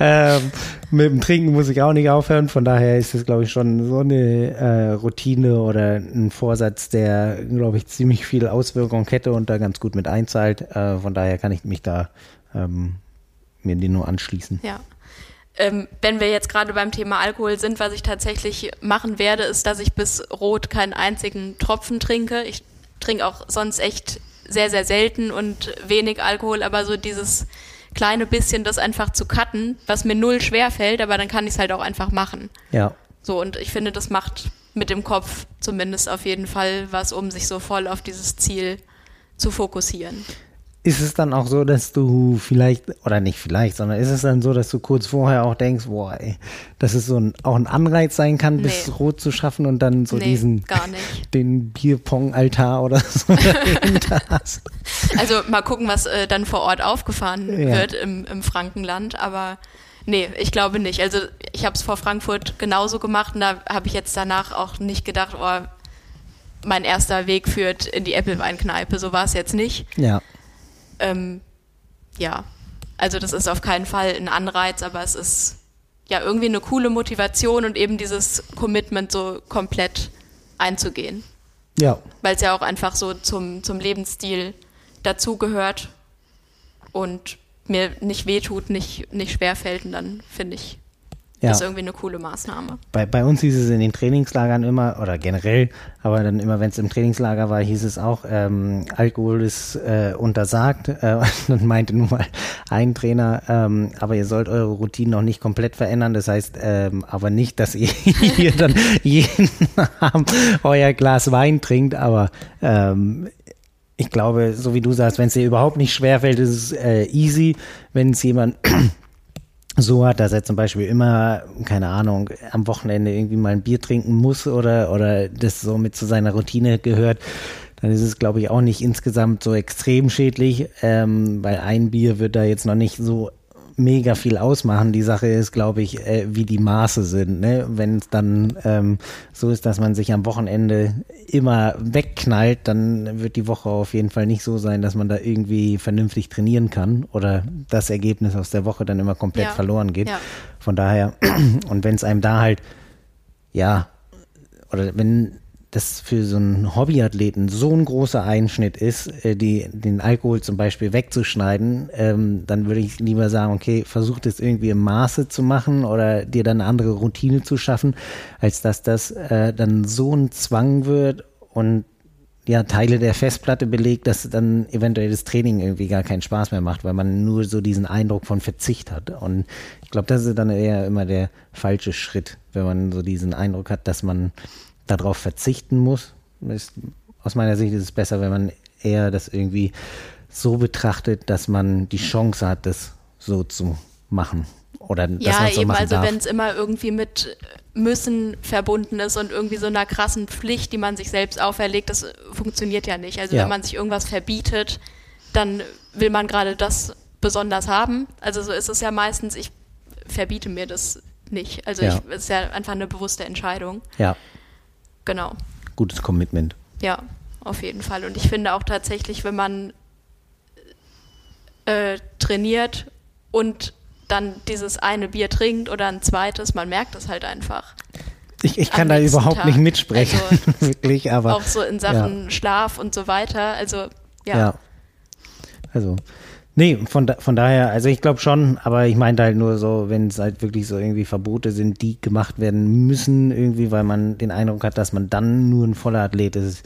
ähm, mit dem Trinken muss ich auch nicht aufhören. Von daher ist es, glaube ich, schon so eine äh, Routine oder ein Vorsatz, der, glaube ich, ziemlich viel Auswirkung hätte und da ganz gut mit einzahlt. Äh, von daher kann ich mich da ähm, mir den nur anschließen. Ja. Ähm, wenn wir jetzt gerade beim Thema Alkohol sind, was ich tatsächlich machen werde, ist, dass ich bis rot keinen einzigen Tropfen trinke. Ich trinke auch sonst echt sehr, sehr selten und wenig Alkohol, aber so dieses kleine bisschen das einfach zu cutten, was mir null schwer fällt, aber dann kann ich es halt auch einfach machen. Ja. So, und ich finde, das macht mit dem Kopf zumindest auf jeden Fall was, um sich so voll auf dieses Ziel zu fokussieren ist es dann auch so, dass du vielleicht, oder nicht vielleicht, sondern ist es dann so, dass du kurz vorher auch denkst, boah, ey, dass es so ein, auch ein Anreiz sein kann, bis Nee. rot zu schaffen und dann so Nee, diesen, den Bierpong-Altar oder so dahinter hast? Also mal gucken, was äh, dann vor Ort aufgefahren Ja. wird im, im Frankenland, aber nee, ich glaube nicht. Also ich habe es vor Frankfurt genauso gemacht und da habe ich jetzt danach auch nicht gedacht, oh, mein erster Weg führt in die Appleweinkneipe. So war es jetzt nicht. Ja. Ähm, ja, also das ist auf keinen Fall ein Anreiz, aber es ist ja irgendwie eine coole Motivation und eben dieses Commitment so komplett einzugehen, Ja. weil es ja auch einfach so zum, zum Lebensstil dazugehört und mir nicht wehtut, nicht, nicht schwerfällt und dann finde ich, Ja. das ist irgendwie eine coole Maßnahme. Bei, bei uns hieß es in den Trainingslagern immer, oder generell, aber dann immer, wenn es im Trainingslager war, hieß es auch, ähm, Alkohol ist äh, untersagt. Äh, dann meinte nun mal ein Trainer, ähm, aber ihr sollt eure Routinen noch nicht komplett verändern. Das heißt ähm, aber nicht, dass ihr hier dann jeden Abend euer Glas Wein trinkt, aber ähm, ich glaube, so wie du sagst, wenn es dir überhaupt nicht schwerfällt, ist es äh, easy. Wenn es jemand so hat, dass er zum Beispiel immer, keine Ahnung, am Wochenende irgendwie mal ein Bier trinken muss oder, oder das so mit zu seiner Routine gehört, dann ist es, glaube ich, auch nicht insgesamt so extrem schädlich, ähm, weil ein Bier wird da jetzt noch nicht so mega viel ausmachen. Die Sache ist, glaube ich, äh, wie die Maße sind. Ne? Wenn es dann ähm, so ist, dass man sich am Wochenende immer wegknallt, dann wird die Woche auf jeden Fall nicht so sein, dass man da irgendwie vernünftig trainieren kann oder das Ergebnis aus der Woche dann immer komplett Ja. verloren geht. Ja. Von daher, und wenn es einem da halt, ja, oder wenn das für so einen Hobbyathleten so ein großer Einschnitt ist, äh, die, den Alkohol zum Beispiel wegzuschneiden, ähm, dann würde ich lieber sagen, okay, versuch das irgendwie im Maße zu machen oder dir dann eine andere Routine zu schaffen, als dass das äh, dann so ein Zwang wird und ja, Teile der Festplatte belegt, dass dann eventuell das Training irgendwie gar keinen Spaß mehr macht, weil man nur so diesen Eindruck von Verzicht hat. Und ich glaube, das ist dann eher immer der falsche Schritt, wenn man so diesen Eindruck hat, dass man darauf verzichten muss. Ist, aus meiner Sicht ist es besser, wenn man eher das irgendwie so betrachtet, dass man die Chance hat, das so zu machen. Oder dass Ja, man so eben, also wenn es immer irgendwie mit Müssen verbunden ist und irgendwie so einer krassen Pflicht, die man sich selbst auferlegt, das funktioniert ja nicht. Also Ja. wenn man sich irgendwas verbietet, dann will man gerade das besonders haben. Also so ist es ja meistens, ich verbiete mir das nicht. Also Ja. ich, es ist ja einfach eine bewusste Entscheidung. ja, Genau. gutes Commitment. Ja, auf jeden Fall. Und ich finde auch tatsächlich, wenn man äh, trainiert und dann dieses eine Bier trinkt oder ein zweites, man merkt es halt einfach. Ich, ich kann da überhaupt Tag. nicht mitsprechen, Also, wirklich, aber auch so in Sachen Schlaf und so weiter. Also ja, Ja. Also, nee, von, da, von daher, also ich glaube schon, aber ich meinte halt nur so, wenn es halt wirklich so irgendwie Verbote sind, die gemacht werden müssen, irgendwie, weil man den Eindruck hat, dass man dann nur ein voller Athlet ist.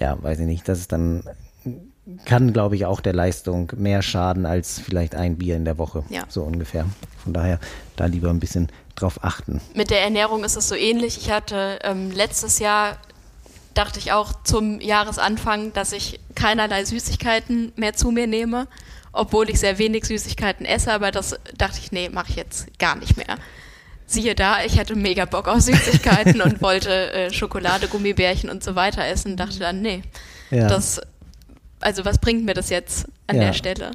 Ja, weiß ich nicht, das ist dann, kann, glaube ich, auch der Leistung mehr schaden als vielleicht ein Bier in der Woche. Ja. So ungefähr. Von daher da lieber ein bisschen drauf achten. mit der Ernährung ist es so ähnlich. Ich hatte ähm, letztes Jahr, dachte ich auch zum Jahresanfang, dass ich keinerlei Süßigkeiten mehr zu mir nehme, obwohl ich sehr wenig Süßigkeiten esse, aber das dachte ich, nee, mache ich jetzt gar nicht mehr. Siehe da, ich hatte mega Bock auf Süßigkeiten und wollte äh, Schokolade, Gummibärchen und so weiter essen, dachte dann, nee, Ja. das, also was bringt mir das jetzt an Ja. der Stelle?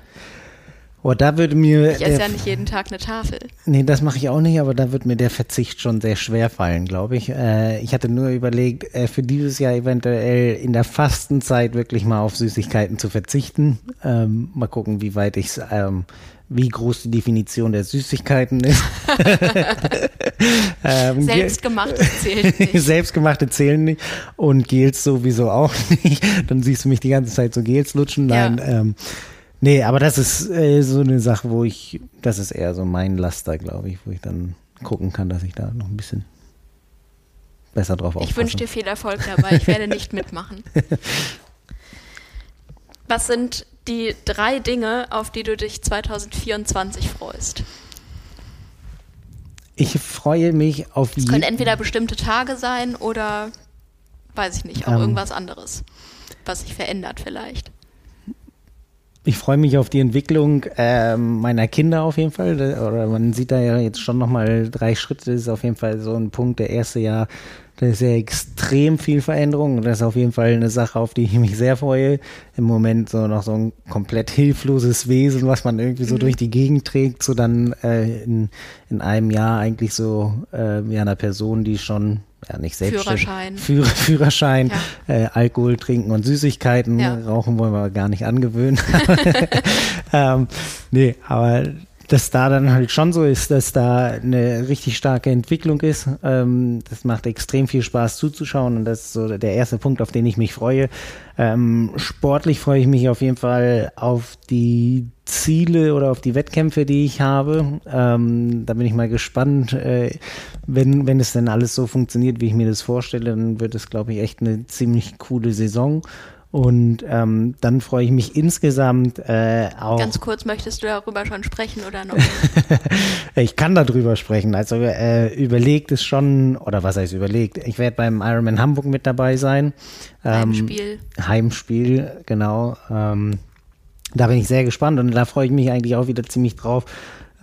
Oh, da würde mir. Ich esse ja nicht jeden Tag eine Tafel. Nee, das mache ich auch nicht, aber da wird mir der Verzicht schon sehr schwer fallen, glaube ich. Äh, ich hatte nur überlegt, äh, für dieses Jahr eventuell in der Fastenzeit wirklich mal auf Süßigkeiten zu verzichten. Ähm, mal gucken, wie weit ich ähm, wie groß die Definition der Süßigkeiten ist. ähm, Ge- Selbstgemachtes zählt nicht. Selbstgemachte zählen nicht und Gels sowieso auch nicht. Dann siehst du mich die ganze Zeit so Gels lutschen. Nein, Ja. ähm, nee, aber das ist äh, so eine Sache, wo ich, das ist eher so mein Laster, glaube ich, wo ich dann gucken kann, dass ich da noch ein bisschen besser drauf aufpasse. Ich wünsche dir viel Erfolg dabei. Ich werde nicht mitmachen. Was sind die drei Dinge, auf die du dich 2024 freust? Ich freue mich auf Es können entweder bestimmte Tage sein oder, weiß ich nicht, auch Ähm. irgendwas anderes, was sich verändert vielleicht. Ich freue mich auf die Entwicklung äh, meiner Kinder auf jeden Fall. Oder man sieht da ja jetzt schon nochmal drei Schritte. Das ist auf jeden Fall so ein Punkt. Der erste Jahr, da ist ja extrem viel Veränderung. Und das ist auf jeden Fall eine Sache, auf die ich mich sehr freue. Im Moment so noch so ein komplett hilfloses Wesen, was man irgendwie so mhm. durch die Gegend trägt, so dann äh, in, in einem Jahr eigentlich so äh, ja, einer Person, die schon ja nicht selbstständig. Führerschein. Führer, Führerschein, ja. äh, Alkohol trinken und Süßigkeiten. Ja. Rauchen wollen wir gar nicht angewöhnen. ähm, nee, aber dass da dann halt schon so ist, dass da eine richtig starke Entwicklung ist. Ähm, das macht extrem viel Spaß zuzuschauen und das ist so der erste Punkt, auf den ich mich freue. Ähm, sportlich freue ich mich auf jeden Fall auf die Ziele oder auf die Wettkämpfe, die ich habe. Ähm, da bin ich mal gespannt. Äh, wenn, wenn es denn alles so funktioniert, wie ich mir das vorstelle, dann wird es, glaube ich, echt eine ziemlich coole Saison. Und ähm, dann freue ich mich insgesamt äh, auch. Ganz kurz, möchtest du darüber schon sprechen oder noch? ich kann darüber sprechen. Also äh, überlegt es schon, oder was heißt überlegt? Ich werde beim Ironman Hamburg mit dabei sein. Ähm, Heimspiel. Heimspiel, genau. Ähm, da bin ich sehr gespannt und da freue ich mich eigentlich auch wieder ziemlich drauf,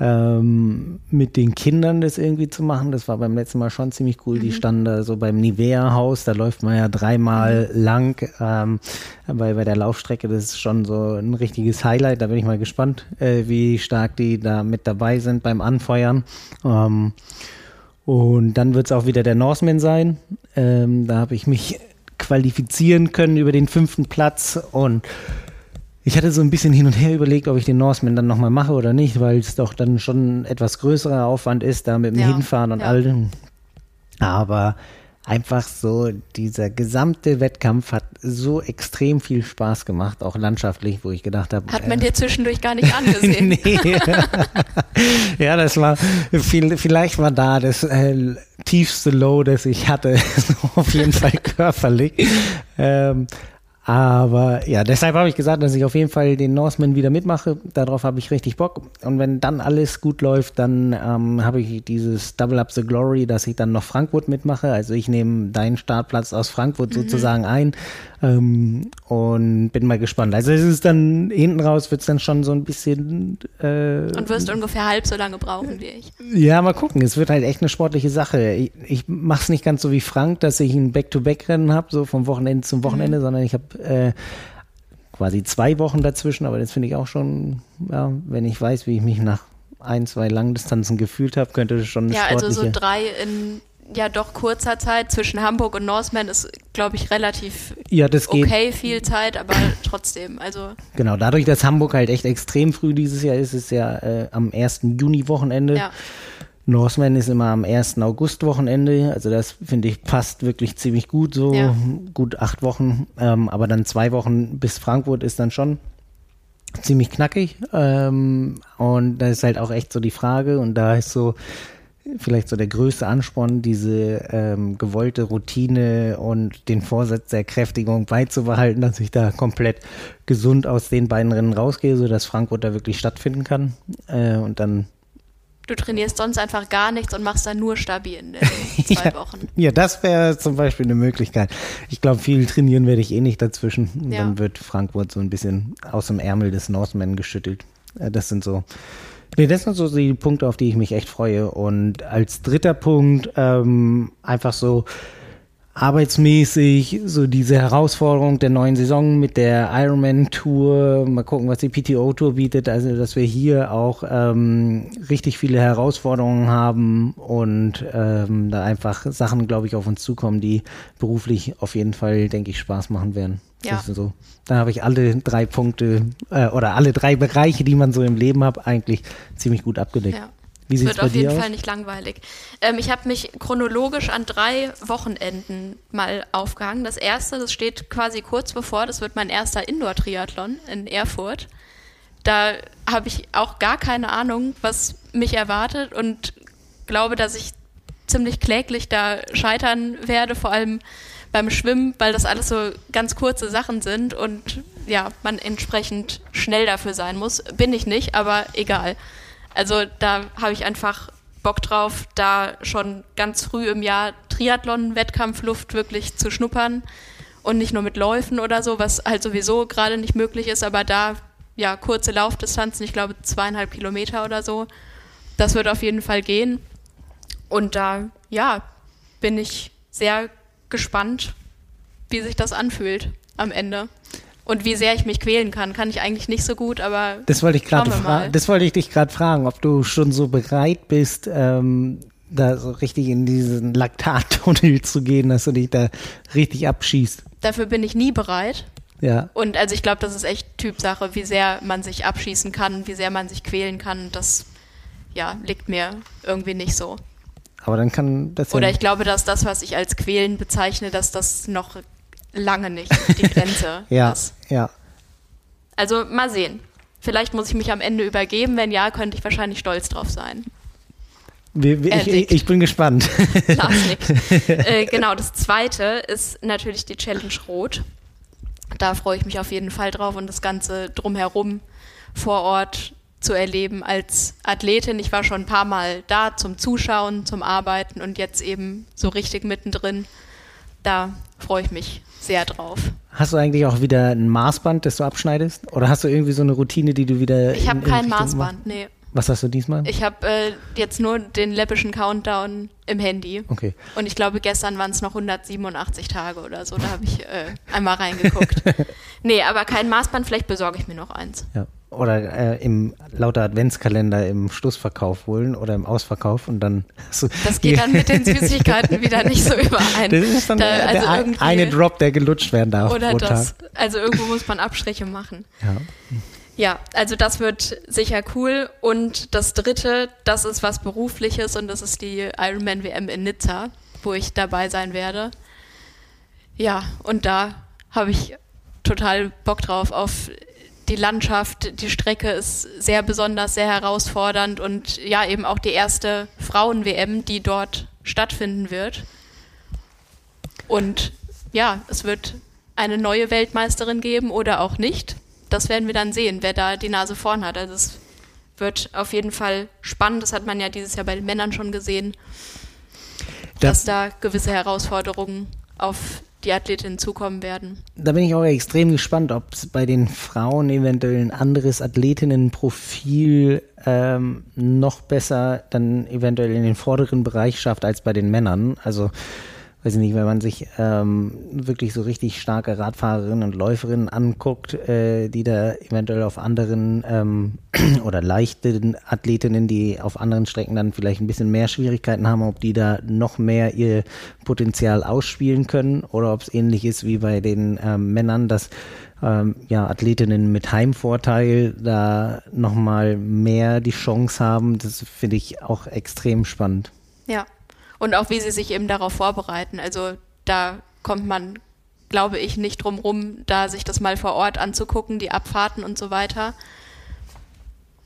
ähm, mit den Kindern das irgendwie zu machen. Das war beim letzten Mal schon ziemlich cool. Mhm. Die standen da so beim Nivea-Haus, da läuft man ja dreimal mhm. lang ähm, bei, bei der Laufstrecke. Das ist schon so ein richtiges Highlight. Da bin ich mal gespannt, äh, wie stark die da mit dabei sind beim Anfeuern. Ähm, und dann wird es auch wieder der Norseman sein. Ähm, da habe ich mich qualifizieren können über den fünften Platz und ich hatte so ein bisschen hin und her überlegt, ob ich den Norseman dann nochmal mache oder nicht, weil es doch dann schon etwas größerer Aufwand ist, da mit dem ja, Hinfahren und ja. all dem. Aber einfach so, dieser gesamte Wettkampf hat so extrem viel Spaß gemacht, auch landschaftlich, wo ich gedacht habe. Hat man äh, dir zwischendurch gar nicht angesehen. nee. ja, das war, viel, vielleicht war da das äh, tiefste Low, das ich hatte, auf jeden Fall körperlich. Ähm, aber ja, deshalb habe ich gesagt, dass ich auf jeden Fall den Norseman wieder mitmache. Darauf habe ich richtig Bock. Und wenn dann alles gut läuft, dann ähm, habe ich dieses Double Up the Glory, dass ich dann noch Frankfurt mitmache. Also ich nehme deinen Startplatz aus Frankfurt mhm. sozusagen ein ähm, und bin mal gespannt. Also es ist dann hinten raus, wird es dann schon so ein bisschen. Äh, und wirst ungefähr halb so lange brauchen wie ich. Ja, mal gucken. Es wird halt echt eine sportliche Sache. Ich, ich mache es nicht ganz so wie Frank, dass ich ein Back-to-Back-Rennen habe, so vom Wochenende zum Wochenende, mhm. sondern ich habe äh, quasi zwei Wochen dazwischen. Aber das finde ich auch schon, ja, wenn ich weiß, wie ich mich nach ein, zwei Langdistanzen gefühlt habe, könnte das schon eine Ja, also so drei in ja doch kurzer Zeit zwischen Hamburg und Norseman ist, glaube ich, relativ ja, das geht. okay viel Zeit, aber trotzdem, also. Genau, dadurch, dass Hamburg halt echt extrem früh dieses Jahr ist, ist ja äh, am 1. Juni-Wochenende. Ja. Norseman ist immer am 1. August-Wochenende, also das finde ich passt wirklich ziemlich gut, so ja. gut acht Wochen, ähm, aber dann zwei Wochen bis Frankfurt ist dann schon ziemlich knackig ähm, und da ist halt auch echt so die Frage und da ist so vielleicht so der größte Ansporn, diese ähm, gewollte Routine und den Vorsatz der Kräftigung beizubehalten, dass ich da komplett gesund aus den beiden Rennen rausgehe, sodass Frankfurt da wirklich stattfinden kann. Äh, und dann Du trainierst sonst einfach gar nichts und machst dann nur stabil in den zwei ja, Wochen. Ja, das wäre zum Beispiel eine Möglichkeit. Ich glaube, viel trainieren werde ich eh nicht dazwischen. Ja. Dann wird Frankfurt so ein bisschen aus dem Ärmel des Norseman geschüttelt. Äh, das sind so Nee, das sind so die Punkte, auf die ich mich echt freue. Und als dritter Punkt ähm, einfach so arbeitsmäßig so diese Herausforderung der neuen Saison mit der Ironman Tour. Mal gucken, was die PTO Tour bietet. Also, dass wir hier auch ähm, richtig viele Herausforderungen haben und ähm, da einfach Sachen, glaube ich, auf uns zukommen, die beruflich auf jeden Fall, denke ich, Spaß machen werden. Ja. so. Da habe ich alle drei Punkte äh, oder alle drei Bereiche, die man so im Leben hat, eigentlich ziemlich gut abgedeckt. Ja. Wie sieht's Wird bei auf jeden aus? Fall nicht langweilig. Ähm, ich habe mich chronologisch an drei Wochenenden mal aufgehangen. Das erste, das steht quasi kurz bevor, das wird mein erster Indoor-Triathlon in Erfurt. Da habe ich auch gar keine Ahnung, was mich erwartet und glaube, dass ich ziemlich kläglich da scheitern werde, vor allem beim Schwimmen, weil das alles so ganz kurze Sachen sind und ja, man entsprechend schnell dafür sein muss. Bin ich nicht, aber egal. Also da habe ich einfach Bock drauf, da schon ganz früh im Jahr Triathlon-Wettkampfluft wirklich zu schnuppern und nicht nur mit Läufen oder so, was halt sowieso gerade nicht möglich ist, aber da ja, kurze Laufdistanzen, ich glaube zweieinhalb Kilometer oder so. Das wird auf jeden Fall gehen. Und da, ja, bin ich sehr gespannt, wie sich das anfühlt am Ende. Und wie sehr ich mich quälen kann, kann ich eigentlich nicht so gut, aber. Das wollte ich gerade fragen. Das wollte ich dich gerade fragen, ob du schon so bereit bist, ähm, da so richtig in diesen Laktattunnel zu gehen, dass du dich da richtig abschießt. Dafür bin ich nie bereit. Ja. Und also ich glaube, das ist echt Typsache, wie sehr man sich abschießen kann, wie sehr man sich quälen kann. Das ja, liegt mir irgendwie nicht so. Aber dann kann das Oder ja ich glaube, dass das, was ich als Quälen bezeichne, dass das noch lange nicht die Grenze ja, ist. Ja. Also mal sehen. Vielleicht muss ich mich am Ende übergeben. Wenn ja, könnte ich wahrscheinlich stolz drauf sein. Wir, wir, ich, ich, bin gespannt. Lars nickt. Äh, genau, das zweite ist natürlich die Challenge Rot. Da freue ich mich auf jeden Fall drauf und das Ganze drumherum vor Ort zu erleben als Athletin. Ich war schon ein paar Mal da zum Zuschauen, zum Arbeiten und jetzt eben so richtig mittendrin. Da freue ich mich sehr drauf. Hast du eigentlich auch wieder ein Maßband, das du abschneidest? Oder hast du irgendwie so eine Routine, die du wieder. Ich habe kein Maßband, nee. Was hast du diesmal? Ich habe äh, jetzt nur den läppischen Countdown im Handy. Okay. Und ich glaube, gestern waren es noch 187 Tage oder so. Da habe ich äh, einmal reingeguckt. nee, aber kein Maßband, vielleicht besorge ich mir noch eins. Ja. Oder äh, im lauter Adventskalender im Schlussverkauf holen oder im Ausverkauf und dann. So das geht dann mit den Süßigkeiten wieder nicht so überein. Das ist dann da, also der eine Drop, der gelutscht werden darf. Oder das. Tag. Also irgendwo muss man Abstriche machen. Ja. Ja, also das wird sicher cool. Und das dritte, das ist was Berufliches und das ist die Ironman WM in Nizza, wo ich dabei sein werde. Ja, und da habe ich total Bock drauf auf die Landschaft, die Strecke ist sehr besonders, sehr herausfordernd und ja, eben auch die erste Frauen-WM, die dort stattfinden wird. Und ja, es wird eine neue Weltmeisterin geben oder auch nicht das werden wir dann sehen, wer da die Nase vorn hat. Also es wird auf jeden Fall spannend. Das hat man ja dieses Jahr bei den Männern schon gesehen, da, dass da gewisse Herausforderungen auf die Athletinnen zukommen werden. Da bin ich auch extrem gespannt, ob es bei den Frauen eventuell ein anderes Athletinnenprofil ähm, noch besser dann eventuell in den vorderen Bereich schafft als bei den Männern. Also weiß ich nicht, wenn man sich ähm, wirklich so richtig starke Radfahrerinnen und Läuferinnen anguckt, äh, die da eventuell auf anderen ähm, oder leichten Athletinnen, die auf anderen Strecken dann vielleicht ein bisschen mehr Schwierigkeiten haben, ob die da noch mehr ihr Potenzial ausspielen können oder ob es ähnlich ist wie bei den ähm, Männern, dass ähm, ja, Athletinnen mit Heimvorteil da nochmal mehr die Chance haben. Das finde ich auch extrem spannend. Ja, und auch wie sie sich eben darauf vorbereiten. Also da kommt man, glaube ich, nicht drum rum, da sich das mal vor Ort anzugucken, die Abfahrten und so weiter.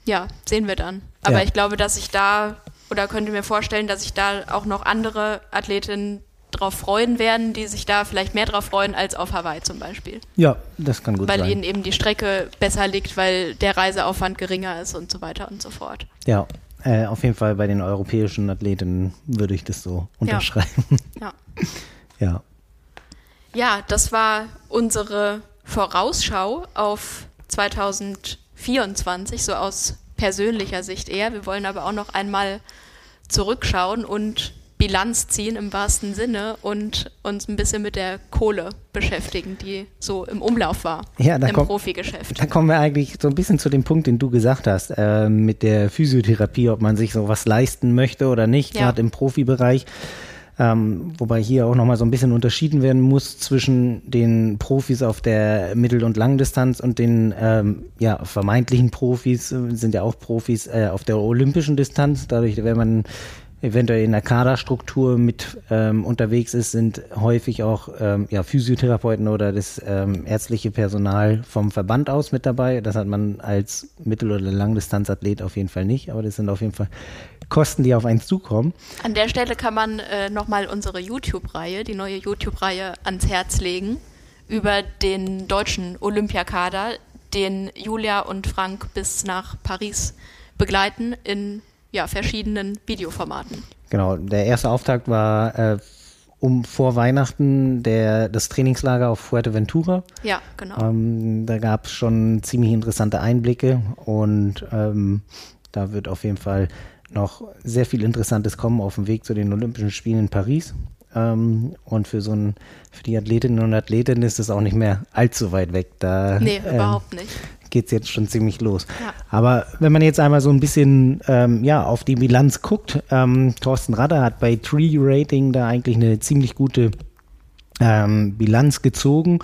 Ja, sehen wir dann. Aber ja. ich glaube, dass ich da oder könnte mir vorstellen, dass sich da auch noch andere Athletinnen drauf freuen werden, die sich da vielleicht mehr drauf freuen als auf Hawaii zum Beispiel. Ja, das kann gut weil sein. Weil ihnen eben die Strecke besser liegt, weil der Reiseaufwand geringer ist und so weiter und so fort. Ja, äh, auf jeden Fall bei den europäischen Athleten würde ich das so unterschreiben. Ja. ja. Ja, das war unsere Vorausschau auf 2024, so aus persönlicher Sicht eher. Wir wollen aber auch noch einmal zurückschauen und Bilanz ziehen im wahrsten Sinne und uns ein bisschen mit der Kohle beschäftigen, die so im Umlauf war ja, im komm, Profigeschäft. Da kommen wir eigentlich so ein bisschen zu dem Punkt, den du gesagt hast, äh, mit der Physiotherapie, ob man sich sowas leisten möchte oder nicht, ja. gerade im Profibereich. Ähm, wobei hier auch nochmal so ein bisschen unterschieden werden muss zwischen den Profis auf der Mittel- und Langdistanz und den ähm, ja, vermeintlichen Profis, sind ja auch Profis äh, auf der olympischen Distanz. Dadurch, wenn man eventuell in der Kaderstruktur mit ähm, unterwegs ist, sind häufig auch ähm, ja, Physiotherapeuten oder das ähm, ärztliche Personal vom Verband aus mit dabei. Das hat man als Mittel- oder Langdistanzathlet auf jeden Fall nicht, aber das sind auf jeden Fall Kosten, die auf einen zukommen. An der Stelle kann man äh, nochmal unsere YouTube-Reihe, die neue YouTube-Reihe ans Herz legen über den deutschen Olympiakader, den Julia und Frank bis nach Paris begleiten in ja, verschiedenen Videoformaten. Genau, der erste Auftakt war äh, um vor Weihnachten der, das Trainingslager auf Fuerteventura. Ja, genau. Ähm, da gab es schon ziemlich interessante Einblicke und ähm, da wird auf jeden Fall noch sehr viel Interessantes kommen auf dem Weg zu den Olympischen Spielen in Paris. Ähm, und für so ein, für die Athletinnen und Athleten ist es auch nicht mehr allzu weit weg. Da, nee, ähm, überhaupt nicht. Geht es jetzt schon ziemlich los. Ja. Aber wenn man jetzt einmal so ein bisschen ähm, ja, auf die Bilanz guckt, ähm, Thorsten Radder hat bei Tree Rating da eigentlich eine ziemlich gute ähm, Bilanz gezogen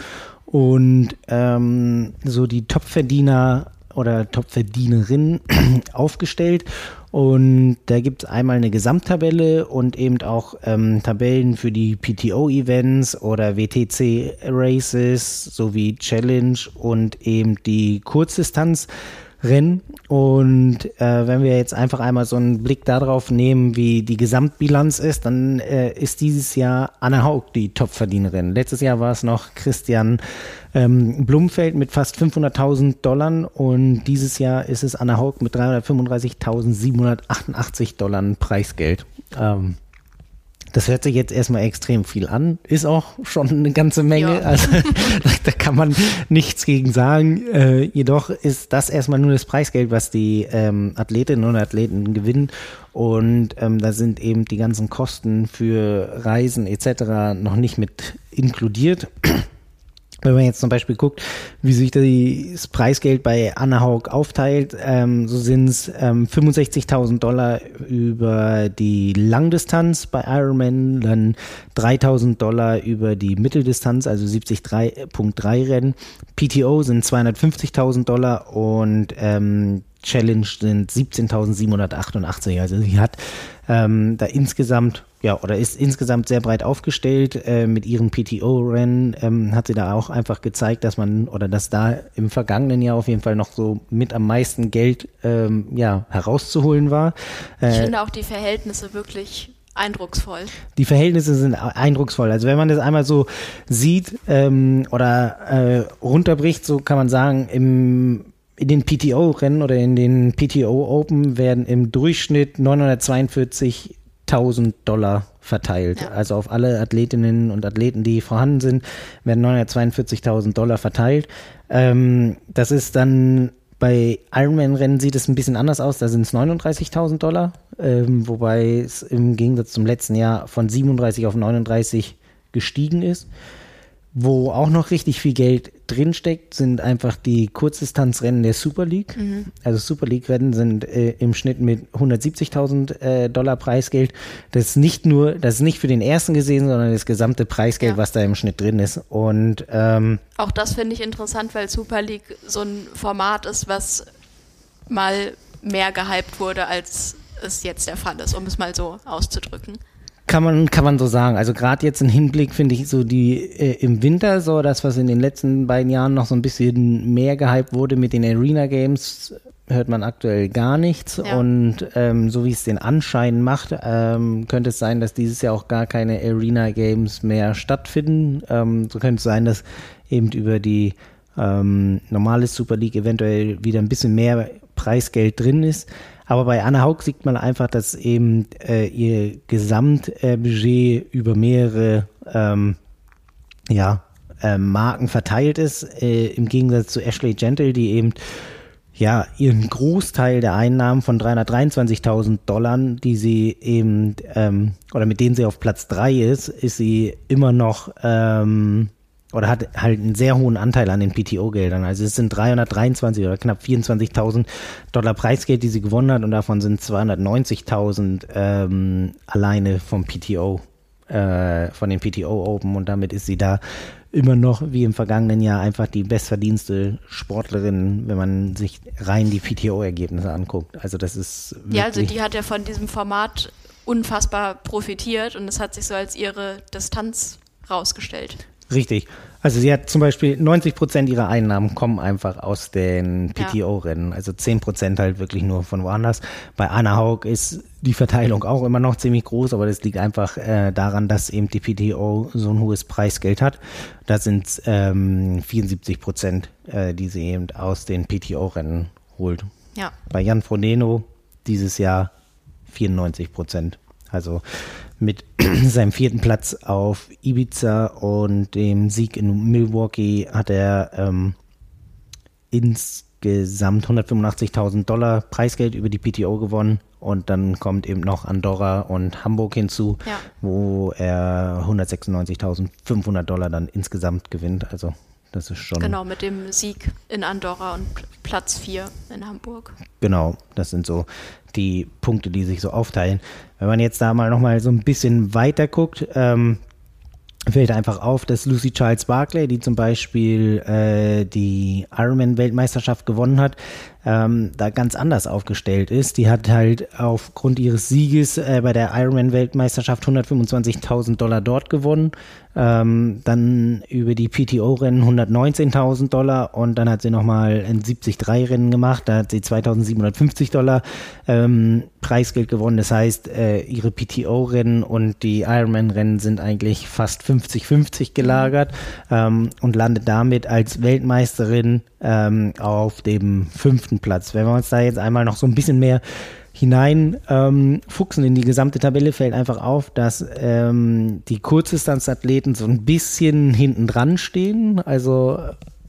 und ähm, so die Topverdiener oder Topverdienerin aufgestellt. Und da gibt es einmal eine Gesamttabelle und eben auch ähm, Tabellen für die PTO-Events oder WTC-Races sowie Challenge und eben die Kurzdistanz. Rennen. Und äh, wenn wir jetzt einfach einmal so einen Blick darauf nehmen, wie die Gesamtbilanz ist, dann äh, ist dieses Jahr Anna Haug die Topverdienerin. Letztes Jahr war es noch Christian ähm, Blumfeld mit fast 500.000 Dollar und dieses Jahr ist es Anna Haug mit 335.788 Dollar Preisgeld. Ähm, das hört sich jetzt erstmal extrem viel an, ist auch schon eine ganze Menge. Ja. Also da kann man nichts gegen sagen. Äh, jedoch ist das erstmal nur das Preisgeld, was die ähm, Athletinnen und Athleten gewinnen. Und ähm, da sind eben die ganzen Kosten für Reisen etc. noch nicht mit inkludiert. Wenn man jetzt zum Beispiel guckt, wie sich das Preisgeld bei Anna Haug aufteilt, ähm, so sind es ähm, 65.000 Dollar über die Langdistanz bei Ironman, dann 3.000 Dollar über die Mitteldistanz, also 73.3 Rennen. PTO sind 250.000 Dollar und ähm, Challenge sind 17.788. Also sie hat ähm, da insgesamt, ja, oder ist insgesamt sehr breit aufgestellt. Äh, mit ihren PTO-Rennen ähm, hat sie da auch einfach gezeigt, dass man, oder dass da im vergangenen Jahr auf jeden Fall noch so mit am meisten Geld ähm, ja, herauszuholen war. Äh, ich finde auch die Verhältnisse wirklich eindrucksvoll. Die Verhältnisse sind eindrucksvoll. Also wenn man das einmal so sieht ähm, oder äh, runterbricht, so kann man sagen, im in den PTO-Rennen oder in den PTO Open werden im Durchschnitt 942.000 Dollar verteilt. Ja. Also auf alle Athletinnen und Athleten, die vorhanden sind, werden 942.000 Dollar verteilt. Ähm, das ist dann bei Ironman-Rennen sieht es ein bisschen anders aus. Da sind es 39.000 Dollar, ähm, wobei es im Gegensatz zum letzten Jahr von 37 auf 39 gestiegen ist. Wo auch noch richtig viel Geld drinsteckt, sind einfach die Kurzdistanzrennen der Super League. Mhm. Also Super League-Rennen sind äh, im Schnitt mit 170.000 äh, Dollar Preisgeld. Das ist nicht nur, das ist nicht für den ersten gesehen, sondern das gesamte Preisgeld, ja. was da im Schnitt drin ist. Und ähm, auch das finde ich interessant, weil Super League so ein Format ist, was mal mehr gehypt wurde, als es jetzt der Fall ist, um es mal so auszudrücken. Kann man, kann man so sagen. Also gerade jetzt im Hinblick finde ich so die äh, im Winter so das, was in den letzten beiden Jahren noch so ein bisschen mehr gehypt wurde mit den Arena Games, hört man aktuell gar nichts. Ja. Und ähm, so wie es den Anschein macht, ähm, könnte es sein, dass dieses Jahr auch gar keine Arena Games mehr stattfinden. Ähm, so könnte es sein, dass eben über die ähm, normale Super League eventuell wieder ein bisschen mehr Preisgeld drin ist. Aber bei Anna Haug sieht man einfach, dass eben äh, ihr Gesamtbudget über mehrere ähm, ja, äh, Marken verteilt ist, äh, im Gegensatz zu Ashley Gentle, die eben ja ihren Großteil der Einnahmen von 323.000 Dollar, die sie eben ähm, oder mit denen sie auf Platz drei ist, ist sie immer noch ähm, oder hat halt einen sehr hohen Anteil an den PTO-Geldern. Also es sind 323 oder knapp 24.000 Dollar Preisgeld, die sie gewonnen hat und davon sind 290.000 ähm, alleine vom PTO, äh, von den PTO Open und damit ist sie da immer noch wie im vergangenen Jahr einfach die bestverdienste Sportlerin, wenn man sich rein die PTO-Ergebnisse anguckt. Also das ist ja, also die hat ja von diesem Format unfassbar profitiert und es hat sich so als ihre Distanz rausgestellt. Richtig. Also sie hat zum Beispiel 90 Prozent ihrer Einnahmen kommen einfach aus den PTO-Rennen. Ja. Also 10 Prozent halt wirklich nur von woanders. Bei Anna Haug ist die Verteilung auch immer noch ziemlich groß, aber das liegt einfach äh, daran, dass eben die PTO so ein hohes Preisgeld hat. Da sind ähm, 74 Prozent, äh, die sie eben aus den PTO-Rennen holt. Ja. Bei Jan Frodeno dieses Jahr 94 Prozent. Also mit seinem vierten Platz auf Ibiza und dem Sieg in Milwaukee hat er ähm, insgesamt 185.000 Dollar Preisgeld über die PTO gewonnen und dann kommt eben noch Andorra und Hamburg hinzu, ja. wo er 196.500 Dollar dann insgesamt gewinnt. Also das ist schon. Genau, mit dem Sieg in Andorra und Platz 4 in Hamburg. Genau, das sind so die Punkte, die sich so aufteilen. Wenn man jetzt da mal nochmal so ein bisschen weiter guckt, ähm, fällt einfach auf, dass Lucy Charles Barclay, die zum Beispiel äh, die Ironman-Weltmeisterschaft gewonnen hat, ähm, da ganz anders aufgestellt ist. Die hat halt aufgrund ihres Sieges äh, bei der Ironman-Weltmeisterschaft 125.000 Dollar dort gewonnen, ähm, dann über die PTO-Rennen 119.000 Dollar und dann hat sie nochmal ein 73-Rennen gemacht, da hat sie 2.750 Dollar ähm, Preisgeld gewonnen. Das heißt, äh, ihre PTO-Rennen und die Ironman-Rennen sind eigentlich fast 50-50 gelagert ähm, und landet damit als Weltmeisterin ähm, auf dem fünften Platz. Wenn wir uns da jetzt einmal noch so ein bisschen mehr hinein ähm, fuchsen in die gesamte Tabelle, fällt einfach auf, dass ähm, die Kurzdistanzathleten so ein bisschen hinten dran stehen. Also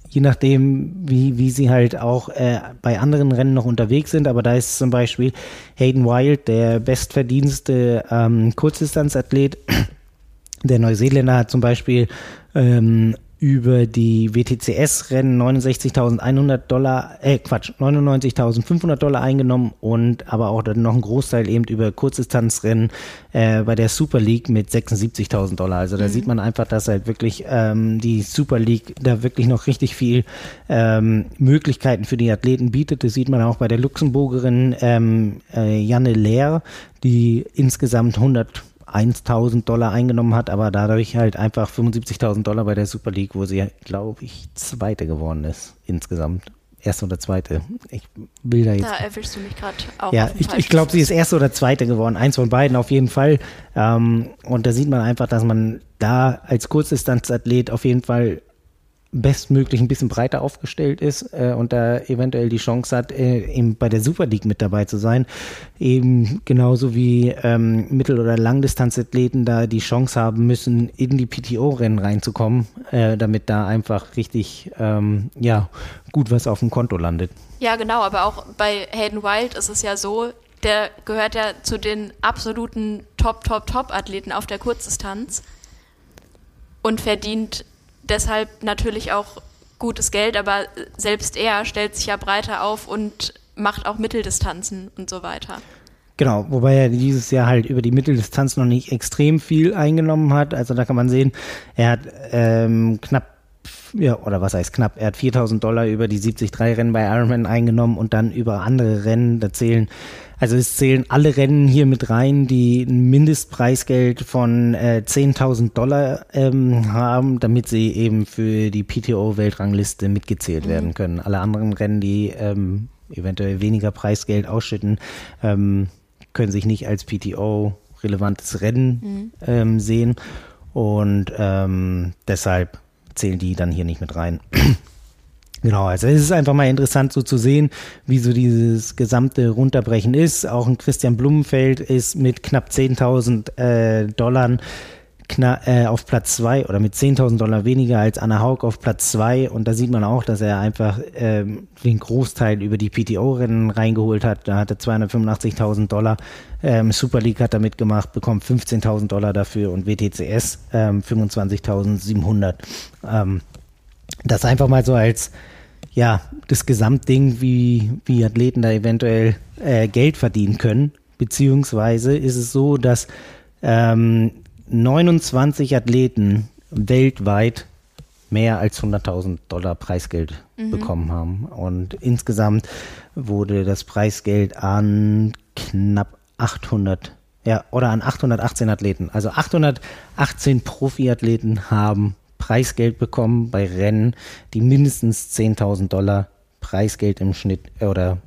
je nachdem, wie, wie sie halt auch äh, bei anderen Rennen noch unterwegs sind. Aber da ist zum Beispiel Hayden Wild, der bestverdienste ähm, Kurzdistanzathlet. Der Neuseeländer hat zum Beispiel ähm, über die WTCS-Rennen 69.100 Dollar, äh Quatsch, 99.500 Dollar eingenommen und aber auch dann noch ein Großteil eben über Kurzdistanzrennen äh, bei der Super League mit 76.000 Dollar. Also da mhm. sieht man einfach, dass halt wirklich ähm, die Super League da wirklich noch richtig viel ähm, Möglichkeiten für die Athleten bietet. Das sieht man auch bei der Luxemburgerin ähm, äh, Janne Lehr, die insgesamt 100 1000 Dollar eingenommen hat, aber dadurch halt einfach 75.000 Dollar bei der Super League, wo sie, glaube ich, Zweite geworden ist insgesamt. Erste oder Zweite. Ich will da jetzt. Da erwischst du mich gerade auch. Ja, ich, ich glaube, sie ist Erste oder Zweite geworden. Eins von beiden auf jeden Fall. Ähm, und da sieht man einfach, dass man da als Kurzdistanzathlet auf jeden Fall bestmöglich ein bisschen breiter aufgestellt ist äh, und da eventuell die Chance hat, äh, eben bei der Super League mit dabei zu sein. Eben genauso wie ähm, Mittel- oder Langdistanzathleten da die Chance haben müssen, in die PTO-Rennen reinzukommen, äh, damit da einfach richtig ähm, ja, gut was auf dem Konto landet. Ja, genau, aber auch bei Hayden Wild ist es ja so, der gehört ja zu den absoluten Top, Top, Top-Athleten auf der Kurzdistanz und verdient deshalb natürlich auch gutes Geld, aber selbst er stellt sich ja breiter auf und macht auch Mitteldistanzen und so weiter. Genau, wobei er dieses Jahr halt über die Mitteldistanz noch nicht extrem viel eingenommen hat. Also da kann man sehen, er hat ähm, knapp ja, oder was heißt knapp, er hat 4000 Dollar über die 73 Rennen bei Ironman eingenommen und dann über andere Rennen, da zählen also es zählen alle Rennen hier mit rein, die ein Mindestpreisgeld von äh, 10.000 Dollar ähm, haben, damit sie eben für die PTO-Weltrangliste mitgezählt mhm. werden können. Alle anderen Rennen, die ähm, eventuell weniger Preisgeld ausschütten, ähm, können sich nicht als PTO-relevantes Rennen mhm. ähm, sehen. Und ähm, deshalb zählen die dann hier nicht mit rein. Genau, also es ist einfach mal interessant so zu sehen, wie so dieses gesamte Runterbrechen ist. Auch ein Christian Blumenfeld ist mit knapp 10.000 äh, Dollar äh, auf Platz zwei oder mit 10.000 Dollar weniger als Anna Haug auf Platz zwei und da sieht man auch, dass er einfach ähm, den Großteil über die PTO-Rennen reingeholt hat. Da hatte 285.000 Dollar. Ähm, Super League hat da mitgemacht, bekommt 15.000 Dollar dafür und WTCS ähm, 25.700. Ähm, das einfach mal so als ja, das Gesamtding, wie, wie Athleten da eventuell äh, Geld verdienen können. Beziehungsweise ist es so, dass ähm, 29 Athleten weltweit mehr als 100.000 Dollar Preisgeld mhm. bekommen haben. Und insgesamt wurde das Preisgeld an knapp 800, ja, oder an 818 Athleten. Also 818 Profiathleten haben Preisgeld bekommen bei Rennen, die mindestens 10.000 Dollar Preisgeld im Schnitt äh, oder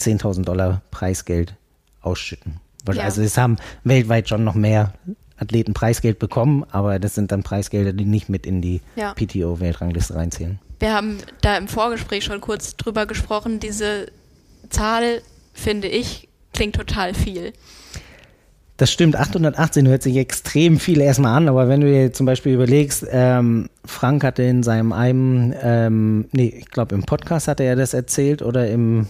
10.000 Dollar Preisgeld ausschütten. Ja. Also es haben weltweit schon noch mehr Athleten Preisgeld bekommen, aber das sind dann Preisgelder, die nicht mit in die ja. PTO-Weltrangliste reinzählen. Wir haben da im Vorgespräch schon kurz drüber gesprochen. Diese Zahl, finde ich, klingt total viel. Das stimmt, 818 hört sich extrem viel erstmal an, aber wenn du dir zum Beispiel überlegst, ähm, Frank hatte in seinem einem, ähm, nee, ich glaube im Podcast hatte er das erzählt oder im,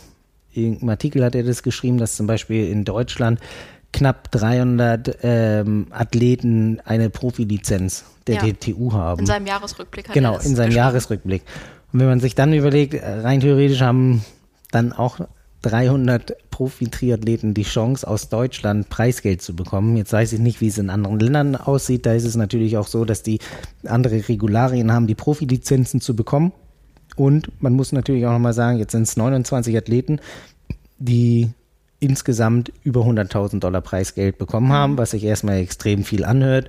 im Artikel hat er das geschrieben, dass zum Beispiel in Deutschland knapp 300 ähm, Athleten eine Profilizenz der ja. DTU haben. In seinem Jahresrückblick hat Genau, in seinem Jahresrückblick. Und wenn man sich dann überlegt, rein theoretisch haben dann auch 300 Profi-Triathleten die Chance, aus Deutschland Preisgeld zu bekommen. Jetzt weiß ich nicht, wie es in anderen Ländern aussieht. Da ist es natürlich auch so, dass die andere Regularien haben, die Profilizenzen zu bekommen. Und man muss natürlich auch nochmal sagen, jetzt sind es 29 Athleten, die insgesamt über 100.000 Dollar Preisgeld bekommen haben, was sich erstmal extrem viel anhört.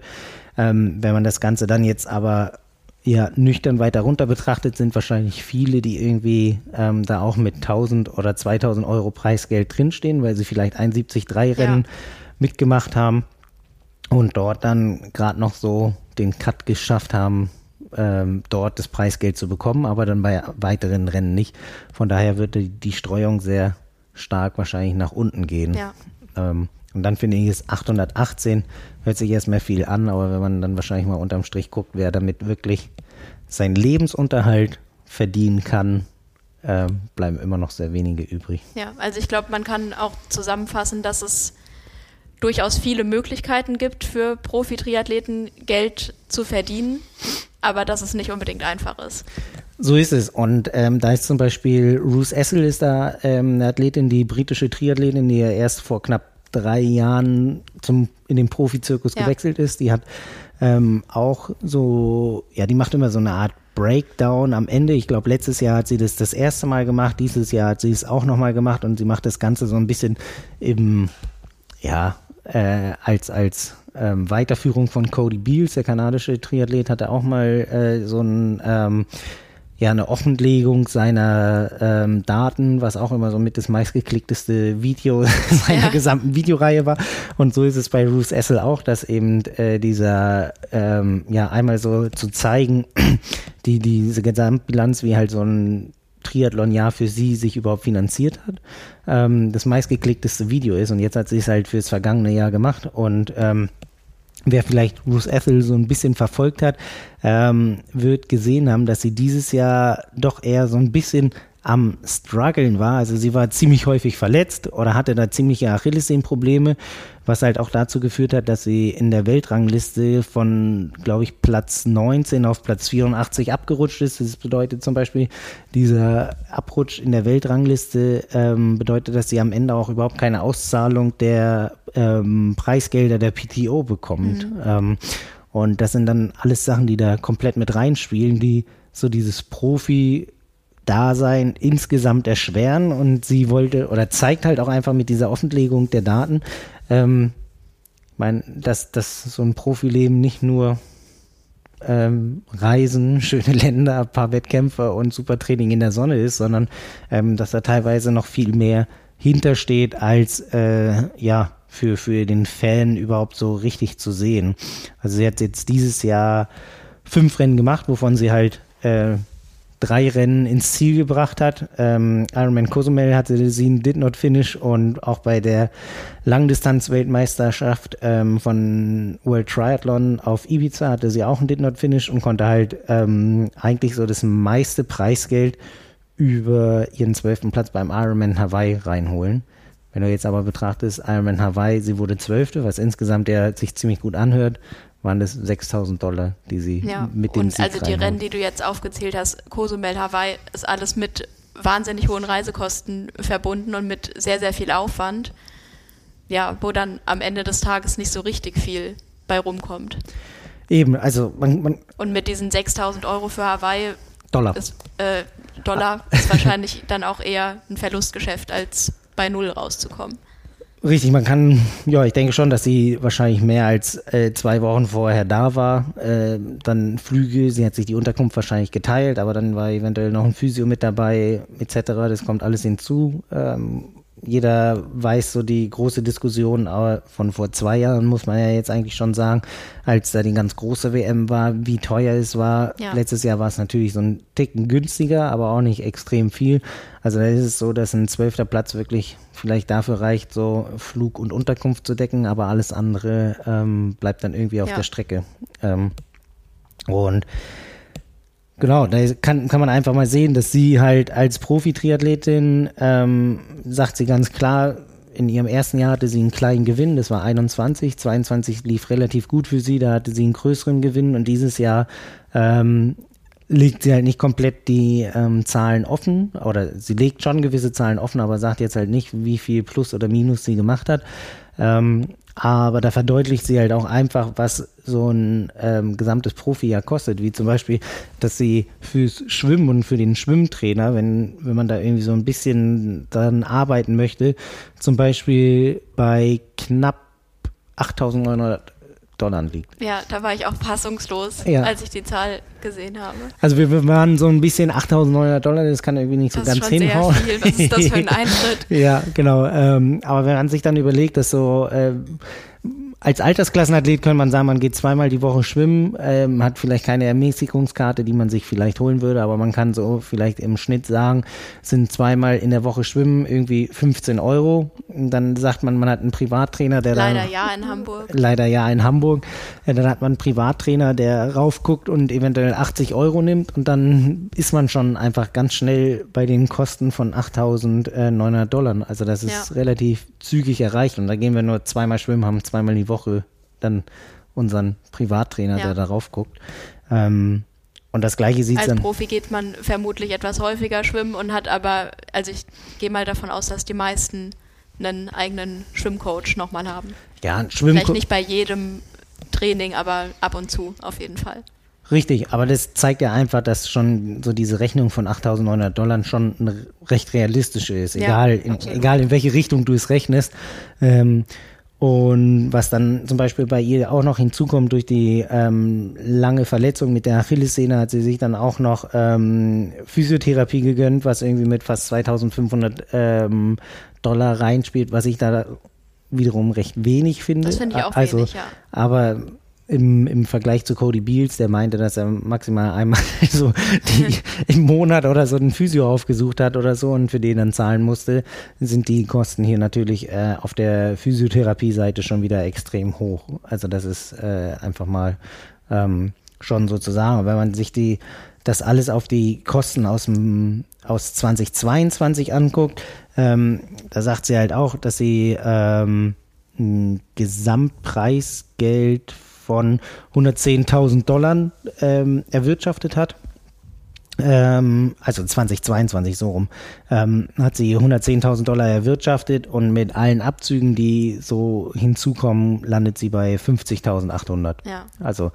Ähm, wenn man das Ganze dann jetzt aber ja nüchtern weiter runter betrachtet, sind wahrscheinlich viele, die irgendwie ähm, da auch mit 1000 oder 2000 Euro Preisgeld drinstehen, weil sie vielleicht 1,73 Rennen ja. mitgemacht haben und dort dann gerade noch so den Cut geschafft haben, ähm, dort das Preisgeld zu bekommen, aber dann bei weiteren Rennen nicht. Von daher würde die Streuung sehr stark wahrscheinlich nach unten gehen. Ja. Ähm, und dann finde ich es 818, hört sich erstmal viel an, aber wenn man dann wahrscheinlich mal unterm Strich guckt, wer damit wirklich seinen Lebensunterhalt verdienen kann, äh, bleiben immer noch sehr wenige übrig. Ja, also ich glaube, man kann auch zusammenfassen, dass es durchaus viele Möglichkeiten gibt für Profi-Triathleten, Geld zu verdienen, aber dass es nicht unbedingt einfach ist. So ist es. Und ähm, da ist zum Beispiel Ruth Essel ist da ähm, eine Athletin, die britische Triathletin, die ja erst vor knapp drei Jahren zum, in den Profizirkus ja. gewechselt ist. Die hat ähm, auch so, ja, die macht immer so eine Art Breakdown am Ende. Ich glaube, letztes Jahr hat sie das das erste Mal gemacht, dieses Jahr hat sie es auch nochmal gemacht und sie macht das Ganze so ein bisschen im, ja, äh, als, als ähm, Weiterführung von Cody Beals, der kanadische Triathlet, hatte auch mal äh, so ein ähm, ja eine Offenlegung seiner ähm, Daten, was auch immer so mit das meistgeklickteste Video seiner ja. gesamten Videoreihe war. Und so ist es bei Ruth Essel auch, dass eben äh, dieser, ähm, ja, einmal so zu zeigen, die, diese Gesamtbilanz, wie halt so ein Triathlon-Jahr für sie sich überhaupt finanziert hat, ähm, das meistgeklickteste Video ist. Und jetzt hat sie es halt fürs vergangene Jahr gemacht und ähm, wer vielleicht Ruth Ethel so ein bisschen verfolgt hat, ähm, wird gesehen haben, dass sie dieses Jahr doch eher so ein bisschen am struggeln war. Also sie war ziemlich häufig verletzt oder hatte da ziemliche Achillessehnenprobleme, was halt auch dazu geführt hat, dass sie in der Weltrangliste von, glaube ich, Platz 19 auf Platz 84 abgerutscht ist. Das bedeutet zum Beispiel, dieser Abrutsch in der Weltrangliste ähm, bedeutet, dass sie am Ende auch überhaupt keine Auszahlung der ähm, Preisgelder der PTO bekommt. Mhm. Ähm, und das sind dann alles Sachen, die da komplett mit reinspielen, die so dieses Profi Dasein insgesamt erschweren und sie wollte oder zeigt halt auch einfach mit dieser Offenlegung der Daten, ähm, mein, dass, dass so ein Profileben nicht nur ähm, Reisen, schöne Länder, paar Wettkämpfe und super Training in der Sonne ist, sondern ähm, dass da teilweise noch viel mehr hintersteht, als äh, ja für, für den Fan überhaupt so richtig zu sehen. Also sie hat jetzt dieses Jahr fünf Rennen gemacht, wovon sie halt äh, drei Rennen ins Ziel gebracht hat. Ähm, Ironman Cozumel hatte sie einen Did Not Finish und auch bei der Langdistanz-Weltmeisterschaft ähm, von World Triathlon auf Ibiza hatte sie auch einen Did Not Finish und konnte halt ähm, eigentlich so das meiste Preisgeld über ihren zwölften Platz beim Ironman Hawaii reinholen. Wenn du jetzt aber betrachtest, Ironman Hawaii, sie wurde zwölfte, was insgesamt ja sich ziemlich gut anhört waren das 6000 Dollar, die sie ja, mit dem und Sieg Also die Rennen, die du jetzt aufgezählt hast, Cozumel, Hawaii, ist alles mit wahnsinnig hohen Reisekosten verbunden und mit sehr, sehr viel Aufwand. Ja, wo dann am Ende des Tages nicht so richtig viel bei rumkommt. Eben, also man, man Und mit diesen 6000 Euro für Hawaii Dollar. Ist, äh, Dollar ist wahrscheinlich dann auch eher ein Verlustgeschäft, als bei Null rauszukommen. Richtig, man kann, ja, ich denke schon, dass sie wahrscheinlich mehr als äh, zwei Wochen vorher da war. Äh, dann Flüge, sie hat sich die Unterkunft wahrscheinlich geteilt, aber dann war eventuell noch ein Physio mit dabei, etc. Das kommt alles hinzu. Ähm, jeder weiß so die große Diskussion von vor zwei Jahren, muss man ja jetzt eigentlich schon sagen, als da die ganz große WM war, wie teuer es war. Ja. Letztes Jahr war es natürlich so ein Ticken günstiger, aber auch nicht extrem viel. Also da ist es so, dass ein zwölfter Platz wirklich vielleicht dafür reicht, so Flug und Unterkunft zu decken, aber alles andere ähm, bleibt dann irgendwie auf ja. der Strecke. Ähm, und Genau, da kann, kann man einfach mal sehen, dass sie halt als Profi-Triathletin, ähm, sagt sie ganz klar, in ihrem ersten Jahr hatte sie einen kleinen Gewinn, das war 21, 22 lief relativ gut für sie, da hatte sie einen größeren Gewinn und dieses Jahr ähm, legt sie halt nicht komplett die ähm, Zahlen offen oder sie legt schon gewisse Zahlen offen, aber sagt jetzt halt nicht, wie viel Plus oder Minus sie gemacht hat. Ähm, aber da verdeutlicht sie halt auch einfach, was so ein ähm, gesamtes Profi-Jahr kostet, wie zum Beispiel, dass sie fürs Schwimmen und für den Schwimmtrainer, wenn, wenn man da irgendwie so ein bisschen dann arbeiten möchte, zum Beispiel bei knapp 8900 Dollar liegt. Ja, da war ich auch fassungslos, ja. als ich die Zahl gesehen habe. Also wir waren so ein bisschen 8.900 Dollar, das kann irgendwie nicht das so ganz hinhauen. Sehr viel. Was ist das für ein Eintritt? ja, genau. Ähm, aber wenn man sich dann überlegt, dass so äh, als Altersklassenathlet könnte man sagen, man geht zweimal die Woche schwimmen, ähm, hat vielleicht keine Ermäßigungskarte, die man sich vielleicht holen würde, aber man kann so vielleicht im Schnitt sagen, sind zweimal in der Woche schwimmen irgendwie 15 Euro. Und dann sagt man, man hat einen Privattrainer, der leider dann, ja in Hamburg. Leider ja in Hamburg. Ja, dann hat man einen Privattrainer, der raufguckt und eventuell 80 Euro nimmt und dann ist man schon einfach ganz schnell bei den Kosten von 8.900 Dollar. Also das ist ja. relativ zügig erreicht und da gehen wir nur zweimal schwimmen, haben zweimal die Woche Woche dann unseren Privattrainer, ja. der darauf guckt. Ähm, und das gleiche sieht Als dann. Als Profi geht man vermutlich etwas häufiger schwimmen und hat aber, also ich gehe mal davon aus, dass die meisten einen eigenen Schwimmcoach nochmal haben. Ja, ein Schwimmcoach. Vielleicht nicht bei jedem Training, aber ab und zu auf jeden Fall. Richtig, aber das zeigt ja einfach, dass schon so diese Rechnung von 8.900 Dollar schon eine recht realistische ist, egal, ja, in, egal in welche Richtung du es rechnest. Ähm, und was dann zum Beispiel bei ihr auch noch hinzukommt durch die ähm, lange Verletzung mit der Achillessehne, hat sie sich dann auch noch ähm, Physiotherapie gegönnt, was irgendwie mit fast 2500 ähm, Dollar reinspielt, was ich da wiederum recht wenig finde. Das finde ich auch also, wenig, ja. Aber im, im Vergleich zu Cody Beals, der meinte, dass er maximal einmal so die, im Monat oder so einen Physio aufgesucht hat oder so und für den dann zahlen musste, sind die Kosten hier natürlich äh, auf der Physiotherapie-Seite schon wieder extrem hoch. Also das ist äh, einfach mal ähm, schon sozusagen, wenn man sich die das alles auf die Kosten aus, dem, aus 2022 anguckt, ähm, da sagt sie halt auch, dass sie ähm, ein Gesamtpreisgeld von 110.000 Dollar ähm, erwirtschaftet hat. Ähm, also 2022 so rum, ähm, hat sie 110.000 Dollar erwirtschaftet und mit allen Abzügen, die so hinzukommen, landet sie bei 50.800. Ja. Also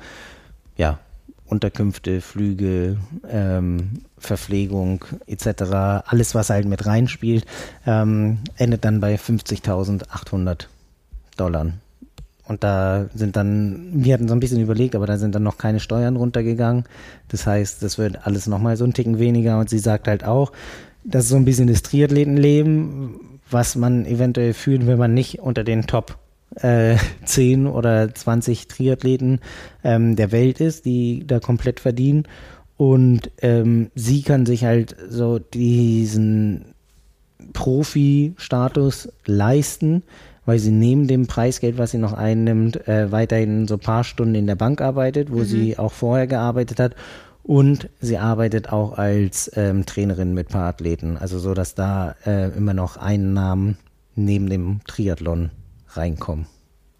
ja, Unterkünfte, Flüge, ähm, Verpflegung etc., alles was halt mit reinspielt, ähm, endet dann bei 50.800 Dollar. Und da sind dann, wir hatten so ein bisschen überlegt, aber da sind dann noch keine Steuern runtergegangen. Das heißt, das wird alles nochmal so ein Ticken weniger. Und sie sagt halt auch, das ist so ein bisschen das Triathletenleben, was man eventuell fühlt, wenn man nicht unter den Top äh, 10 oder 20 Triathleten ähm, der Welt ist, die da komplett verdienen. Und ähm, sie kann sich halt so diesen Profi-Status leisten, weil sie neben dem Preisgeld, was sie noch einnimmt, äh, weiterhin so ein paar Stunden in der Bank arbeitet, wo mhm. sie auch vorher gearbeitet hat. Und sie arbeitet auch als ähm, Trainerin mit paar Athleten. Also so, dass da äh, immer noch Einnahmen neben dem Triathlon reinkommen.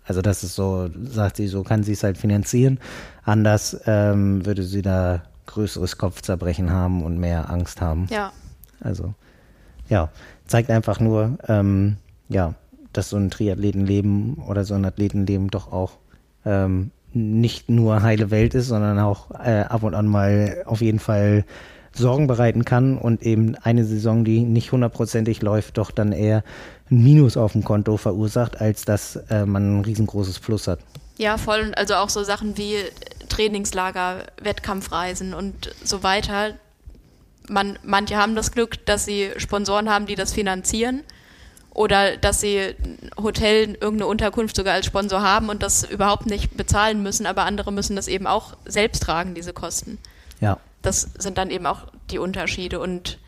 Also das ist so, sagt sie, so kann sie es halt finanzieren. Anders ähm, würde sie da größeres Kopfzerbrechen haben und mehr Angst haben. Ja. Also ja, zeigt einfach nur, ähm, ja, dass so ein Triathletenleben oder so ein Athletenleben doch auch ähm, nicht nur heile Welt ist, sondern auch äh, ab und an mal auf jeden Fall Sorgen bereiten kann und eben eine Saison, die nicht hundertprozentig läuft, doch dann eher ein Minus auf dem Konto verursacht, als dass äh, man ein riesengroßes Plus hat. Ja, voll. Also auch so Sachen wie Trainingslager, Wettkampfreisen und so weiter. Man, manche haben das Glück, dass sie Sponsoren haben, die das finanzieren oder dass sie ein Hotel, irgendeine Unterkunft sogar als Sponsor haben und das überhaupt nicht bezahlen müssen, aber andere müssen das eben auch selbst tragen, diese Kosten. Ja. Das sind dann eben auch die Unterschiede und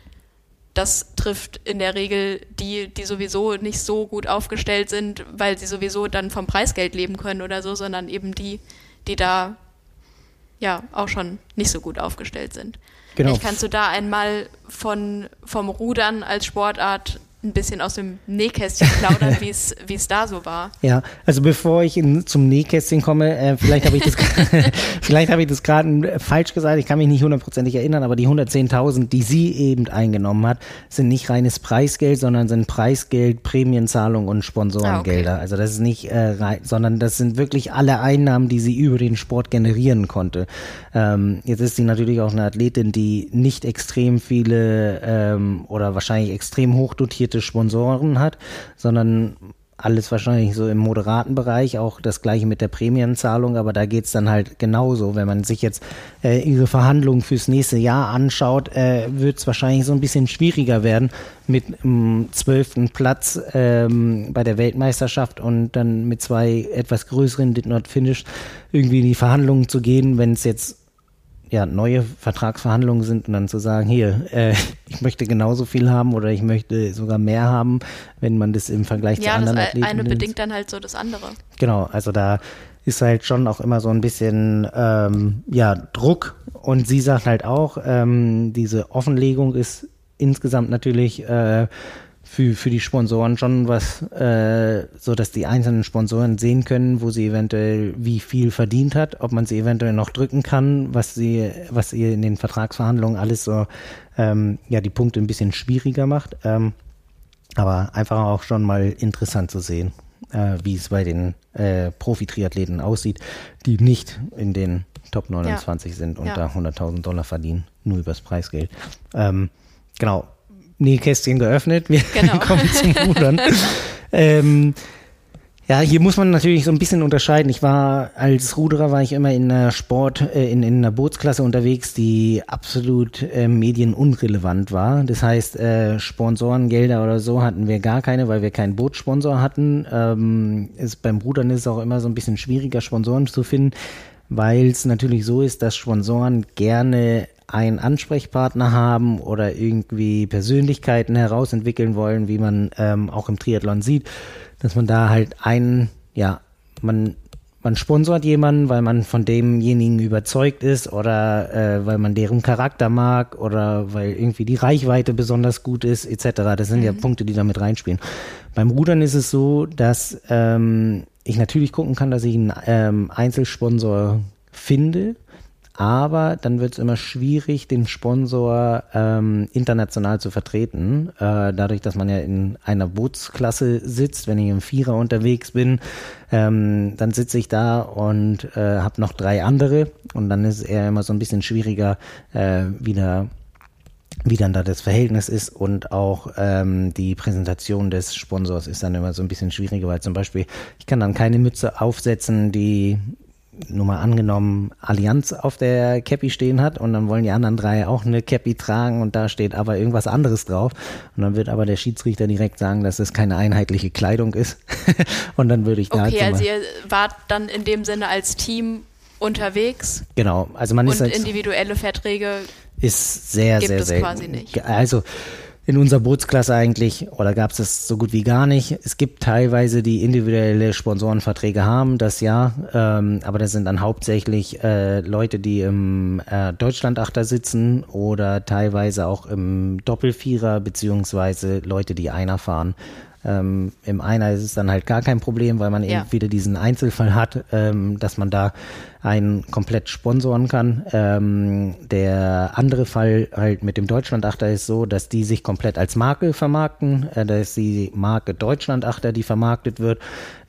das trifft in der Regel die, die sowieso nicht so gut aufgestellt sind, weil sie sowieso dann vom Preisgeld leben können oder so, sondern eben die, die da ja auch schon nicht so gut aufgestellt sind. Genau. Vielleicht kannst du da einmal von, vom Rudern als Sportart ein bisschen aus dem Nähkästchen plaudern, wie es da so war. Ja, also bevor ich in, zum Nähkästchen komme, äh, vielleicht habe ich das vielleicht habe ich das gerade falsch gesagt, ich kann mich nicht hundertprozentig erinnern, aber die 110.000, die sie eben eingenommen hat, sind nicht reines Preisgeld, sondern sind Preisgeld, Prämienzahlung und Sponsorengelder. Ah, okay. Also das ist nicht äh, rein, sondern das sind wirklich alle Einnahmen, die sie über den Sport generieren konnte. Ähm, jetzt ist sie natürlich auch eine Athletin, die nicht extrem viele ähm, oder wahrscheinlich extrem hoch dotiert limitierte Sponsoren hat, sondern alles wahrscheinlich so im moderaten Bereich, auch das gleiche mit der Prämienzahlung, aber da geht es dann halt genauso. Wenn man sich jetzt äh, ihre Verhandlungen fürs nächste Jahr anschaut, äh, wird es wahrscheinlich so ein bisschen schwieriger werden, mit dem zwölften Platz ähm, bei der Weltmeisterschaft und dann mit zwei etwas größeren Did Not Finish irgendwie in die Verhandlungen zu gehen, wenn es jetzt ja, neue Vertragsverhandlungen sind und dann zu sagen, hier, äh, ich möchte genauso viel haben oder ich möchte sogar mehr haben, wenn man das im Vergleich ja, zu anderen das Athleten eine bedingt dann halt so das andere. Genau, also da ist halt schon auch immer so ein bisschen ähm, ja Druck und sie sagt halt auch, ähm, diese Offenlegung ist insgesamt natürlich äh, für, für die Sponsoren schon was, äh, so dass die einzelnen Sponsoren sehen können, wo sie eventuell wie viel verdient hat, ob man sie eventuell noch drücken kann, was sie, was ihr in den Vertragsverhandlungen alles so, ähm, ja, die Punkte ein bisschen schwieriger macht. Ähm, aber einfach auch schon mal interessant zu sehen, äh, wie es bei den äh, Profi-Triathleten aussieht, die nicht in den Top 29 ja. sind und ja. da 100.000 Dollar verdienen, nur übers Preisgeld. Ähm, genau, Nähkästchen geöffnet. Wir genau. kommen zum Rudern. ähm, ja, hier muss man natürlich so ein bisschen unterscheiden. Ich war als Ruderer war ich immer in einer Sport, äh, in, in einer Bootsklasse unterwegs, die absolut äh, medienunrelevant war. Das heißt, äh, Sponsorengelder oder so hatten wir gar keine, weil wir keinen Bootsponsor hatten. Ähm, ist, beim Rudern ist es auch immer so ein bisschen schwieriger, Sponsoren zu finden, weil es natürlich so ist, dass Sponsoren gerne einen Ansprechpartner haben oder irgendwie Persönlichkeiten herausentwickeln wollen, wie man ähm, auch im Triathlon sieht, dass man da halt einen, ja, man, man sponsort jemanden, weil man von demjenigen überzeugt ist oder äh, weil man deren Charakter mag oder weil irgendwie die Reichweite besonders gut ist, etc. Das sind mhm. ja Punkte, die damit reinspielen. Beim Rudern ist es so, dass ähm, ich natürlich gucken kann, dass ich einen ähm, Einzelsponsor finde aber dann wird es immer schwierig, den Sponsor ähm, international zu vertreten. Äh, dadurch, dass man ja in einer Bootsklasse sitzt, wenn ich im Vierer unterwegs bin, ähm, dann sitze ich da und äh, habe noch drei andere und dann ist es eher immer so ein bisschen schwieriger, äh, wieder wie dann da das Verhältnis ist und auch ähm, die Präsentation des Sponsors ist dann immer so ein bisschen schwieriger, weil zum Beispiel ich kann dann keine Mütze aufsetzen, die nur mal angenommen, Allianz auf der Cappy stehen hat und dann wollen die anderen drei auch eine Cappy tragen und da steht aber irgendwas anderes drauf und dann wird aber der Schiedsrichter direkt sagen, dass es keine einheitliche Kleidung ist und dann würde ich da Okay, halt also ihr wart dann in dem Sinne als Team unterwegs. Genau, also man und ist als, individuelle Verträge ist sehr gibt sehr es selten. quasi nicht. Also in unserer Bootsklasse eigentlich, oder gab es das so gut wie gar nicht. Es gibt teilweise, die individuelle Sponsorenverträge haben, das ja, ähm, aber das sind dann hauptsächlich äh, Leute, die im äh, Deutschlandachter sitzen oder teilweise auch im Doppelvierer, beziehungsweise Leute, die einer fahren. Ähm, Im Einer ist es dann halt gar kein Problem, weil man ja. eben wieder diesen Einzelfall hat, ähm, dass man da einen komplett sponsoren kann. Ähm, der andere Fall halt mit dem Deutschlandachter ist so, dass die sich komplett als Marke vermarkten. Äh, da ist die Marke Deutschlandachter, die vermarktet wird.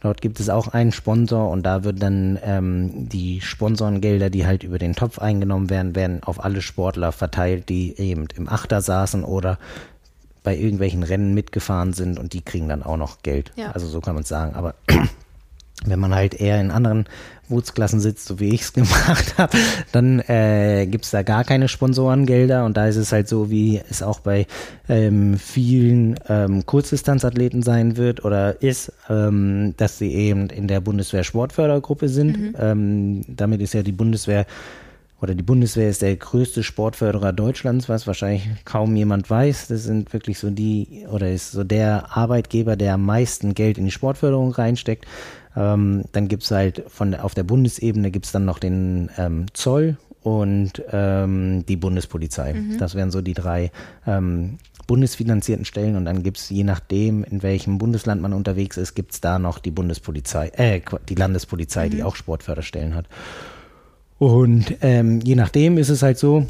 Dort gibt es auch einen Sponsor und da wird dann ähm, die Sponsorengelder, die halt über den Topf eingenommen werden, werden auf alle Sportler verteilt, die eben im Achter saßen oder bei irgendwelchen Rennen mitgefahren sind und die kriegen dann auch noch Geld. Ja. Also so kann man es sagen. Aber Wenn man halt eher in anderen Bootsklassen sitzt, so wie ich es gemacht habe, dann äh, gibt es da gar keine Sponsorengelder und da ist es halt so, wie es auch bei ähm, vielen ähm, Kurzdistanzathleten sein wird oder ist, ähm, dass sie eben in der Bundeswehr Sportfördergruppe sind. Mhm. Ähm, damit ist ja die Bundeswehr oder die Bundeswehr ist der größte Sportförderer Deutschlands, was wahrscheinlich kaum jemand weiß. Das sind wirklich so die, oder ist so der Arbeitgeber, der am meisten Geld in die Sportförderung reinsteckt. Ähm, dann gibt's halt von auf der Bundesebene gibt's dann noch den ähm, Zoll und ähm, die Bundespolizei. Mhm. Das wären so die drei ähm, bundesfinanzierten Stellen und dann gibt's je nachdem, in welchem Bundesland man unterwegs ist, gibt's da noch die Bundespolizei, äh, die Landespolizei, mhm. die auch Sportförderstellen hat. Und ähm, je nachdem ist es halt so,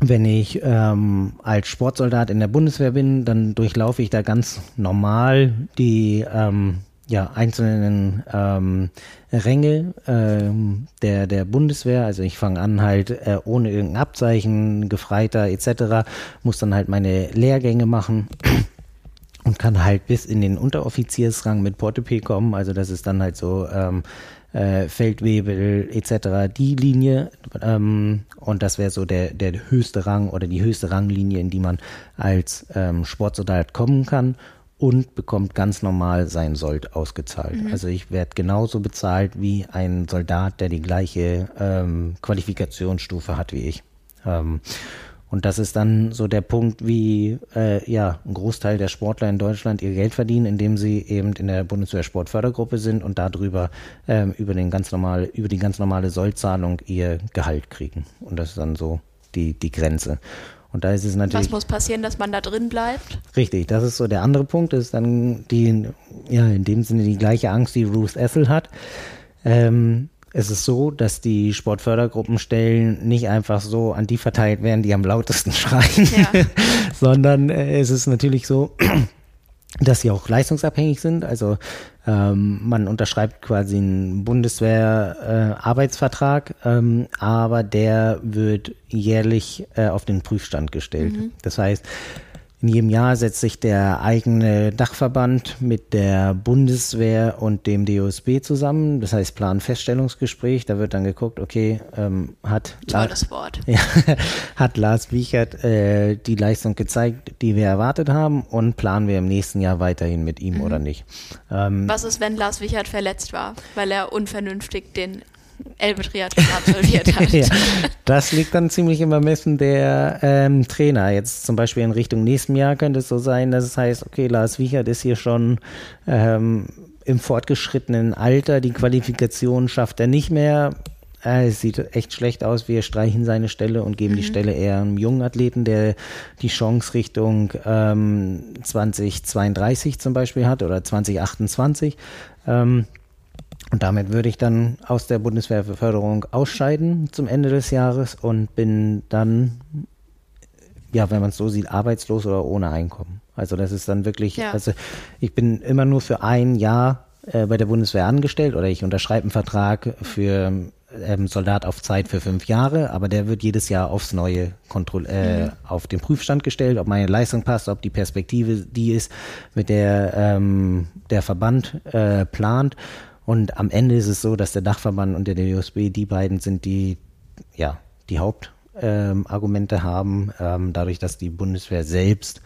wenn ich ähm, als Sportsoldat in der Bundeswehr bin, dann durchlaufe ich da ganz normal die ähm, ja, einzelnen ähm, Ränge ähm, der, der Bundeswehr. Also ich fange an halt äh, ohne irgendein Abzeichen, Gefreiter etc., muss dann halt meine Lehrgänge machen und kann halt bis in den Unteroffiziersrang mit Portepee kommen. Also das ist dann halt so ähm, äh, Feldwebel etc. die Linie ähm, und das wäre so der, der höchste Rang oder die höchste Ranglinie, in die man als ähm, Sportsoldat kommen kann und bekommt ganz normal sein Sold ausgezahlt. Mhm. Also ich werde genauso bezahlt wie ein Soldat, der die gleiche ähm, Qualifikationsstufe hat wie ich. Ähm, und das ist dann so der Punkt, wie äh, ja ein Großteil der Sportler in Deutschland ihr Geld verdienen, indem sie eben in der Bundeswehr Sportfördergruppe sind und darüber ähm, über den ganz normale über die ganz normale Sollzahlung ihr Gehalt kriegen. Und das ist dann so die die Grenze. Und da ist es natürlich. Was muss passieren, dass man da drin bleibt? Richtig, das ist so der andere Punkt, das ist dann die, ja, in dem Sinne die gleiche Angst, die Ruth Ethel hat. Ähm, es ist so, dass die Sportfördergruppenstellen nicht einfach so an die verteilt werden, die am lautesten schreien, ja. sondern äh, es ist natürlich so, dass sie auch leistungsabhängig sind. Also ähm, man unterschreibt quasi einen Bundeswehr-Arbeitsvertrag, äh, ähm, aber der wird jährlich äh, auf den Prüfstand gestellt. Mhm. Das heißt, in jedem Jahr setzt sich der eigene Dachverband mit der Bundeswehr und dem DOSB zusammen. Das heißt Planfeststellungsgespräch. Da wird dann geguckt, okay, ähm, hat, Tolles Wort. Ja, hat Lars Wiechert äh, die Leistung gezeigt, die wir erwartet haben und planen wir im nächsten Jahr weiterhin mit ihm mhm. oder nicht. Ähm, Was ist, wenn Lars Wiechert verletzt war, weil er unvernünftig den Elbe-Triathlon absolviert hat. ja, das liegt dann ziemlich im Ermessen der ähm, Trainer. Jetzt zum Beispiel in Richtung nächsten Jahr könnte es so sein, dass es heißt, okay, Lars Wiechert ist hier schon ähm, im fortgeschrittenen Alter, die Qualifikation schafft er nicht mehr. Äh, es sieht echt schlecht aus. Wir streichen seine Stelle und geben mhm. die Stelle eher einem jungen Athleten, der die Chance Richtung ähm, 2032 zum Beispiel hat oder 2028. Ähm, und damit würde ich dann aus der Bundeswehrförderung ausscheiden zum Ende des Jahres und bin dann, ja, wenn man es so sieht, arbeitslos oder ohne Einkommen. Also das ist dann wirklich, ja. also ich bin immer nur für ein Jahr äh, bei der Bundeswehr angestellt oder ich unterschreibe einen Vertrag für ähm, Soldat auf Zeit für fünf Jahre, aber der wird jedes Jahr aufs Neue kontroll äh, mhm. auf den Prüfstand gestellt, ob meine Leistung passt, ob die Perspektive die ist, mit der ähm, der Verband äh, plant. Und am Ende ist es so, dass der Dachverband und der DOSB die beiden sind, die ja die Hauptargumente ähm, haben, ähm, dadurch, dass die Bundeswehr selbst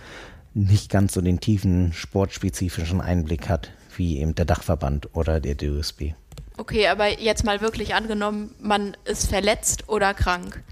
nicht ganz so den tiefen sportspezifischen Einblick hat wie eben der Dachverband oder der DOSB. Okay, aber jetzt mal wirklich angenommen, man ist verletzt oder krank.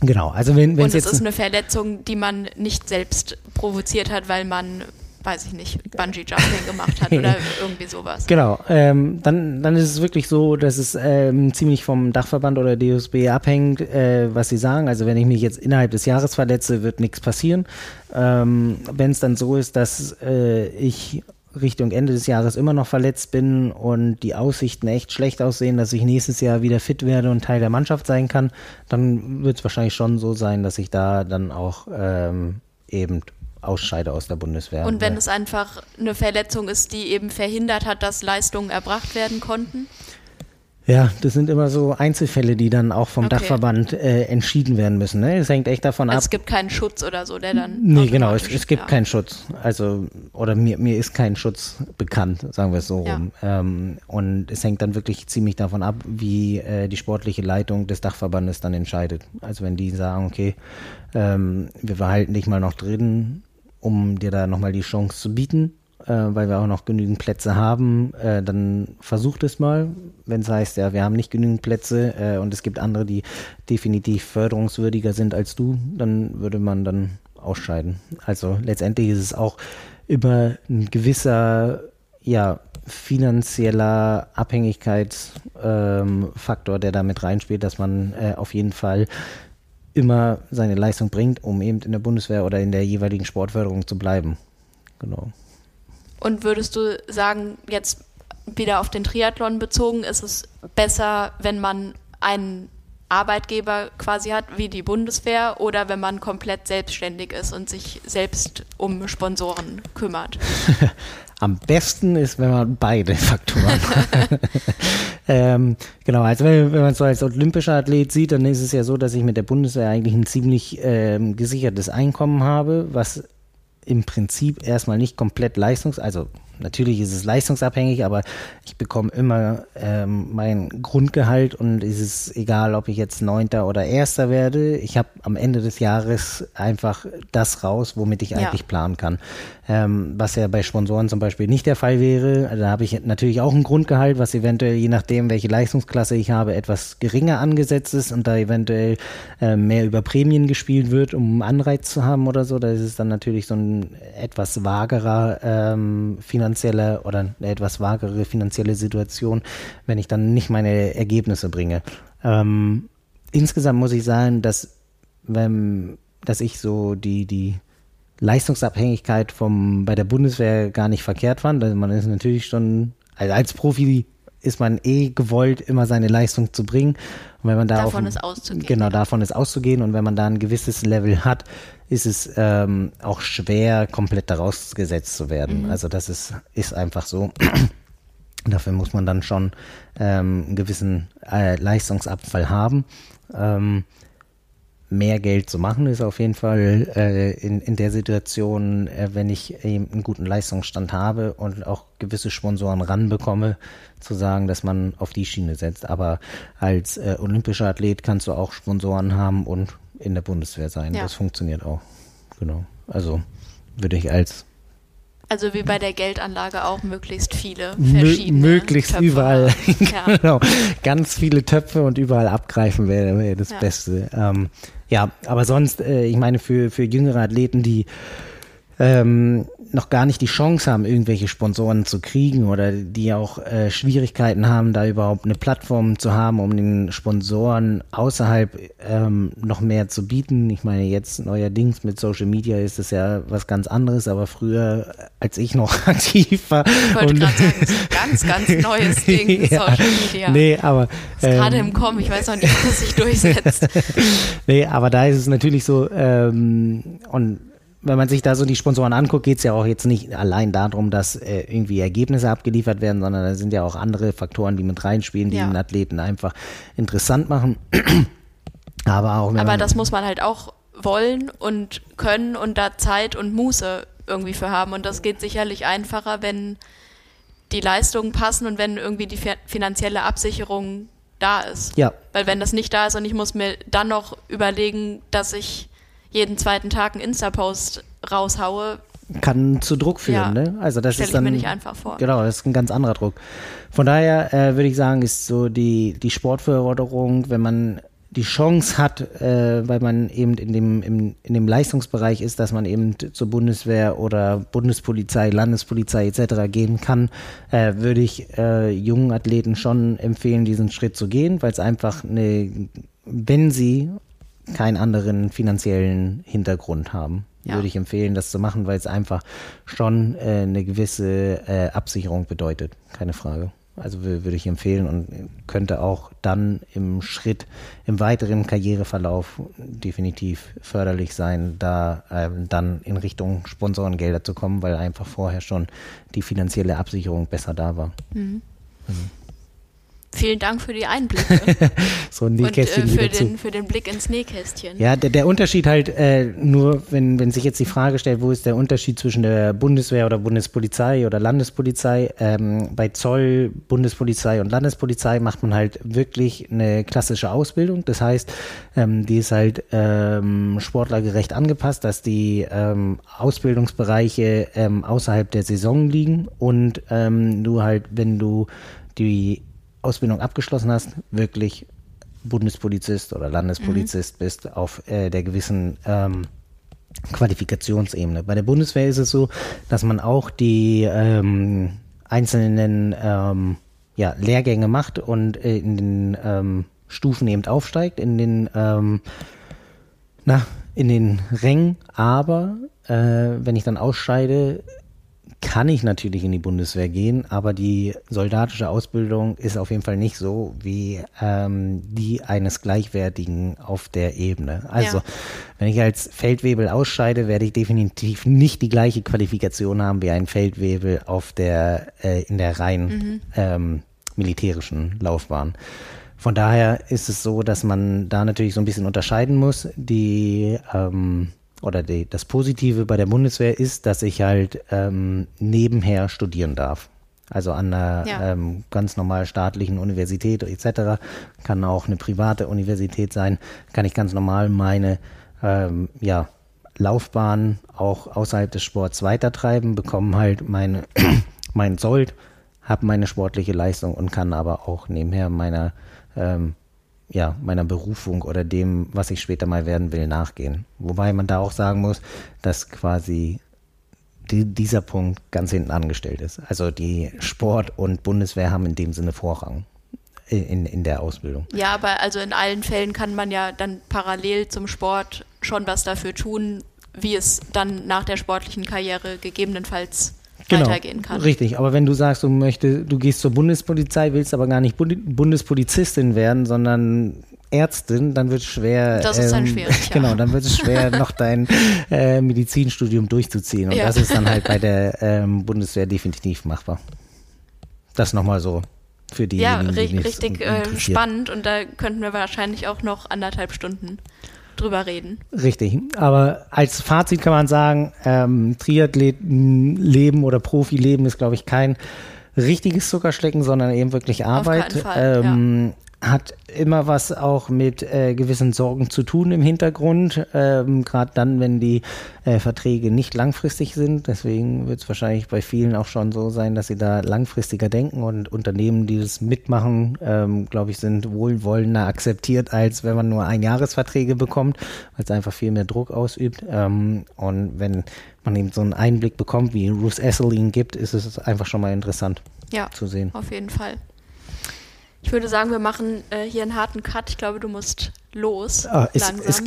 Genau, also wenn, wenn Und es ist eine Verletzung, die man nicht selbst provoziert hat, weil man weiß ich nicht, Bungee-Jumping gemacht hat oder irgendwie sowas. Genau, ähm, dann, dann ist es wirklich so, dass es ähm, ziemlich vom Dachverband oder DSB abhängt, äh, was sie sagen. Also wenn ich mich jetzt innerhalb des Jahres verletze, wird nichts passieren. Ähm, wenn es dann so ist, dass äh, ich Richtung Ende des Jahres immer noch verletzt bin und die Aussichten echt schlecht aussehen, dass ich nächstes Jahr wieder fit werde und Teil der Mannschaft sein kann, dann wird es wahrscheinlich schon so sein, dass ich da dann auch ähm, eben ausscheide aus der Bundeswehr. Und wenn es einfach eine Verletzung ist, die eben verhindert hat, dass Leistungen erbracht werden konnten? Ja, das sind immer so Einzelfälle, die dann auch vom okay. Dachverband äh, entschieden werden müssen. Ne? Es hängt echt davon also ab. Es gibt keinen Schutz oder so, der dann. Nee, genau, es, es gibt ja. keinen Schutz. Also, oder mir, mir ist kein Schutz bekannt, sagen wir es so ja. rum. Ähm, und es hängt dann wirklich ziemlich davon ab, wie äh, die sportliche Leitung des Dachverbandes dann entscheidet. Also wenn die sagen, okay, ähm, wir behalten dich mal noch drin, um dir da nochmal die Chance zu bieten äh, weil wir auch noch genügend Plätze haben, äh, dann versucht es mal. Wenn es heißt, ja, wir haben nicht genügend Plätze äh, und es gibt andere, die definitiv förderungswürdiger sind als du, dann würde man dann ausscheiden. Also letztendlich ist es auch immer ein gewisser, ja, finanzieller Abhängigkeitsfaktor, ähm, der da mit reinspielt, dass man äh, auf jeden Fall immer seine Leistung bringt, um eben in der Bundeswehr oder in der jeweiligen Sportförderung zu bleiben. Genau. Und würdest du sagen, jetzt wieder auf den Triathlon bezogen, ist es besser, wenn man einen Arbeitgeber quasi hat, wie die Bundeswehr, oder wenn man komplett selbstständig ist und sich selbst um Sponsoren kümmert? Am besten ist, wenn man beide Faktoren hat. ähm, genau, also wenn, wenn man es so als olympischer Athlet sieht, dann ist es ja so, dass ich mit der Bundeswehr eigentlich ein ziemlich ähm, gesichertes Einkommen habe, was im Prinzip erstmal nicht komplett leistungs-, also natürlich ist es leistungsabhängig, aber ich bekomme immer ähm, mein Grundgehalt und es ist egal, ob ich jetzt Neunter oder Erster werde. Ich habe am Ende des Jahres einfach das raus, womit ich eigentlich ja. planen kann. Ähm, was ja bei Sponsoren zum Beispiel nicht der Fall wäre. Da habe ich natürlich auch ein Grundgehalt, was eventuell je nachdem, welche Leistungsklasse ich habe, etwas geringer angesetzt ist und da eventuell äh, mehr über Prämien gespielt wird, um Anreiz zu haben oder so. Da ist es dann natürlich so ein etwas vagerer ähm, finanzieller oder eine etwas vagere finanzielle Situation, wenn ich dann nicht meine Ergebnisse bringe. Ähm, insgesamt muss ich sagen, dass wenn, dass ich so die, die Leistungsabhängigkeit vom, bei der Bundeswehr gar nicht verkehrt fand. Also man ist natürlich schon, also als Profi ist man eh gewollt, immer seine Leistung zu bringen. Und wenn man da davon auf, ist auszugehen. Genau, davon ist auszugehen. Und wenn man da ein gewisses Level hat, ist es ähm, auch schwer, komplett daraus gesetzt zu werden. Mhm. Also das ist, ist einfach so. Dafür muss man dann schon ähm, einen gewissen äh, Leistungsabfall haben. Ähm, mehr Geld zu machen, ist auf jeden Fall äh, in, in der Situation, äh, wenn ich eben einen guten Leistungsstand habe und auch gewisse Sponsoren ranbekomme, zu sagen, dass man auf die Schiene setzt. Aber als äh, olympischer Athlet kannst du auch Sponsoren haben und in der Bundeswehr sein. Ja. Das funktioniert auch. Genau. Also würde ich als also wie bei der Geldanlage auch möglichst viele verschiedene. möglichst Töpfe. überall. Ja. genau. Ganz viele Töpfe und überall abgreifen wäre wär das ja. Beste. Ähm, ja, aber sonst, äh, ich meine, für, für jüngere Athleten, die ähm, noch gar nicht die Chance haben, irgendwelche Sponsoren zu kriegen oder die auch äh, Schwierigkeiten haben, da überhaupt eine Plattform zu haben, um den Sponsoren außerhalb ähm, noch mehr zu bieten. Ich meine, jetzt neuerdings mit Social Media ist es ja was ganz anderes, aber früher, als ich noch aktiv war. Ich wollte gerade sagen, das ist ein ganz, ganz neues Ding, ja, Social Media. Nee, aber. Ähm, gerade im Kommen, ich weiß auch nicht, es sich durchsetzt. nee, aber da ist es natürlich so, ähm, und wenn man sich da so die Sponsoren anguckt, geht es ja auch jetzt nicht allein darum, dass äh, irgendwie Ergebnisse abgeliefert werden, sondern da sind ja auch andere Faktoren, die mit reinspielen, die ja. den Athleten einfach interessant machen. Aber auch Aber das muss man halt auch wollen und können und da Zeit und Muße irgendwie für haben. Und das geht sicherlich einfacher, wenn die Leistungen passen und wenn irgendwie die finanzielle Absicherung da ist. Ja. Weil wenn das nicht da ist und ich muss mir dann noch überlegen, dass ich jeden zweiten Tag einen Insta-Post raushaue, kann zu Druck führen, ja, ne? Also das ist dann mir nicht einfach vor. Genau, das ist ein ganz anderer Druck. Von daher äh, würde ich sagen, ist so die die Sportförderung, wenn man die Chance hat, äh, weil man eben in dem, im, in dem Leistungsbereich ist, dass man eben zur Bundeswehr oder Bundespolizei, Landespolizei etc. gehen kann, äh, würde ich äh, jungen Athleten schon empfehlen, diesen Schritt zu gehen, weil es einfach eine, wenn sie keinen anderen finanziellen Hintergrund haben. Ja. Würde ich empfehlen, das zu machen, weil es einfach schon äh, eine gewisse äh, Absicherung bedeutet. Keine Frage. Also würde ich empfehlen und könnte auch dann im Schritt, im weiteren Karriereverlauf definitiv förderlich sein, da ähm, dann in Richtung Sponsorengelder zu kommen, weil einfach vorher schon die finanzielle Absicherung besser da war. Mhm. Mhm. Vielen Dank für die Einblicke. so ein Nähkästchen Und äh, für, den, für den Blick ins Nähkästchen. Ja, der, der Unterschied halt äh, nur, wenn, wenn sich jetzt die Frage stellt, wo ist der Unterschied zwischen der Bundeswehr oder Bundespolizei oder Landespolizei? Ähm, bei Zoll, Bundespolizei und Landespolizei macht man halt wirklich eine klassische Ausbildung. Das heißt, ähm, die ist halt ähm, sportlergerecht angepasst, dass die ähm, Ausbildungsbereiche ähm, außerhalb der Saison liegen und ähm, du halt, wenn du die Ausbildung abgeschlossen hast, wirklich Bundespolizist oder Landespolizist mhm. bist auf äh, der gewissen ähm, Qualifikationsebene. Bei der Bundeswehr ist es so, dass man auch die ähm, einzelnen ähm, ja, Lehrgänge macht und in den ähm, Stufen eben aufsteigt, in den, ähm, na, in den Rängen. Aber äh, wenn ich dann ausscheide, kann ich natürlich in die Bundeswehr gehen, aber die soldatische Ausbildung ist auf jeden Fall nicht so wie ähm, die eines Gleichwertigen auf der Ebene. Also, ja. wenn ich als Feldwebel ausscheide, werde ich definitiv nicht die gleiche Qualifikation haben wie ein Feldwebel auf der äh, in der rein mhm. ähm, militärischen Laufbahn. Von daher ist es so, dass man da natürlich so ein bisschen unterscheiden muss. Die ähm, oder die, das Positive bei der Bundeswehr ist, dass ich halt ähm, nebenher studieren darf. Also an einer ja. ähm, ganz normal staatlichen Universität etc. Kann auch eine private Universität sein, kann ich ganz normal meine ähm, ja, Laufbahn auch außerhalb des Sports weitertreiben, bekomme halt meine, mein Sold, habe meine sportliche Leistung und kann aber auch nebenher meiner ähm, ja, meiner Berufung oder dem, was ich später mal werden will, nachgehen. Wobei man da auch sagen muss, dass quasi die, dieser Punkt ganz hinten angestellt ist. Also die Sport und Bundeswehr haben in dem Sinne Vorrang in, in der Ausbildung. Ja, aber also in allen Fällen kann man ja dann parallel zum Sport schon was dafür tun, wie es dann nach der sportlichen Karriere gegebenenfalls genau, weitergehen kann. Richtig, aber wenn du sagst, du möchtest, du gehst zur Bundespolizei, willst aber gar nicht Bundespolizistin werden, sondern Ärztin, dann wird es schwer. Das ist dann ähm, schwierig. Genau, ja. dann wird es schwer, noch dein äh, Medizinstudium durchzuziehen. Und ja. das ist dann halt bei der ähm, Bundeswehr definitiv machbar. Das nochmal so für die. Ja, die richtig äh, spannend und da könnten wir wahrscheinlich auch noch anderthalb Stunden drüber reden. Richtig. Aber als Fazit kann man sagen, ähm, Triathletenleben oder Profileben ist, glaube ich, kein richtiges Zuckerschlecken, sondern eben wirklich Arbeit. Auf Fall, ähm, ja hat immer was auch mit äh, gewissen Sorgen zu tun im Hintergrund, ähm, gerade dann, wenn die äh, Verträge nicht langfristig sind. Deswegen wird es wahrscheinlich bei vielen auch schon so sein, dass sie da langfristiger denken und Unternehmen, die das mitmachen, ähm, glaube ich, sind wohlwollender akzeptiert, als wenn man nur Einjahresverträge bekommt, weil es einfach viel mehr Druck ausübt. Ähm, und wenn man eben so einen Einblick bekommt, wie Ruth Esselin gibt, ist es einfach schon mal interessant ja, zu sehen. Auf jeden Fall. Ich würde sagen, wir machen äh, hier einen harten Cut. Ich glaube, du musst los. Oh, ist, ist,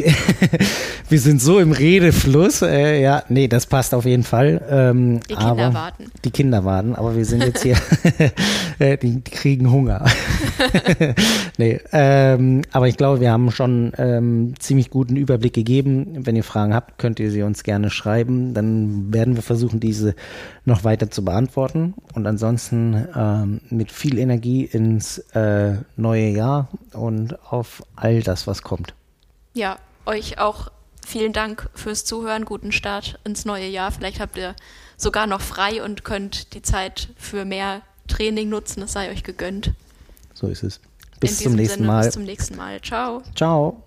wir sind so im Redefluss. Äh, ja, nee, das passt auf jeden Fall. Ähm, die Kinder warten. Die Kinder warten, aber wir sind jetzt hier, äh, die, die, kriegen Hunger. nee, ähm, aber ich glaube, wir haben schon ähm, ziemlich guten Überblick gegeben. Wenn ihr Fragen habt, könnt ihr sie uns gerne schreiben. Dann werden wir versuchen, diese noch weiter zu beantworten. Und ansonsten ähm, mit viel Energie ins äh, neue Jahr und auf all das, was was kommt. Ja, euch auch vielen Dank fürs Zuhören. Guten Start ins neue Jahr. Vielleicht habt ihr sogar noch frei und könnt die Zeit für mehr Training nutzen. Es sei euch gegönnt. So ist es. Bis zum nächsten Sinne, Mal. Bis zum nächsten Mal. Ciao. Ciao.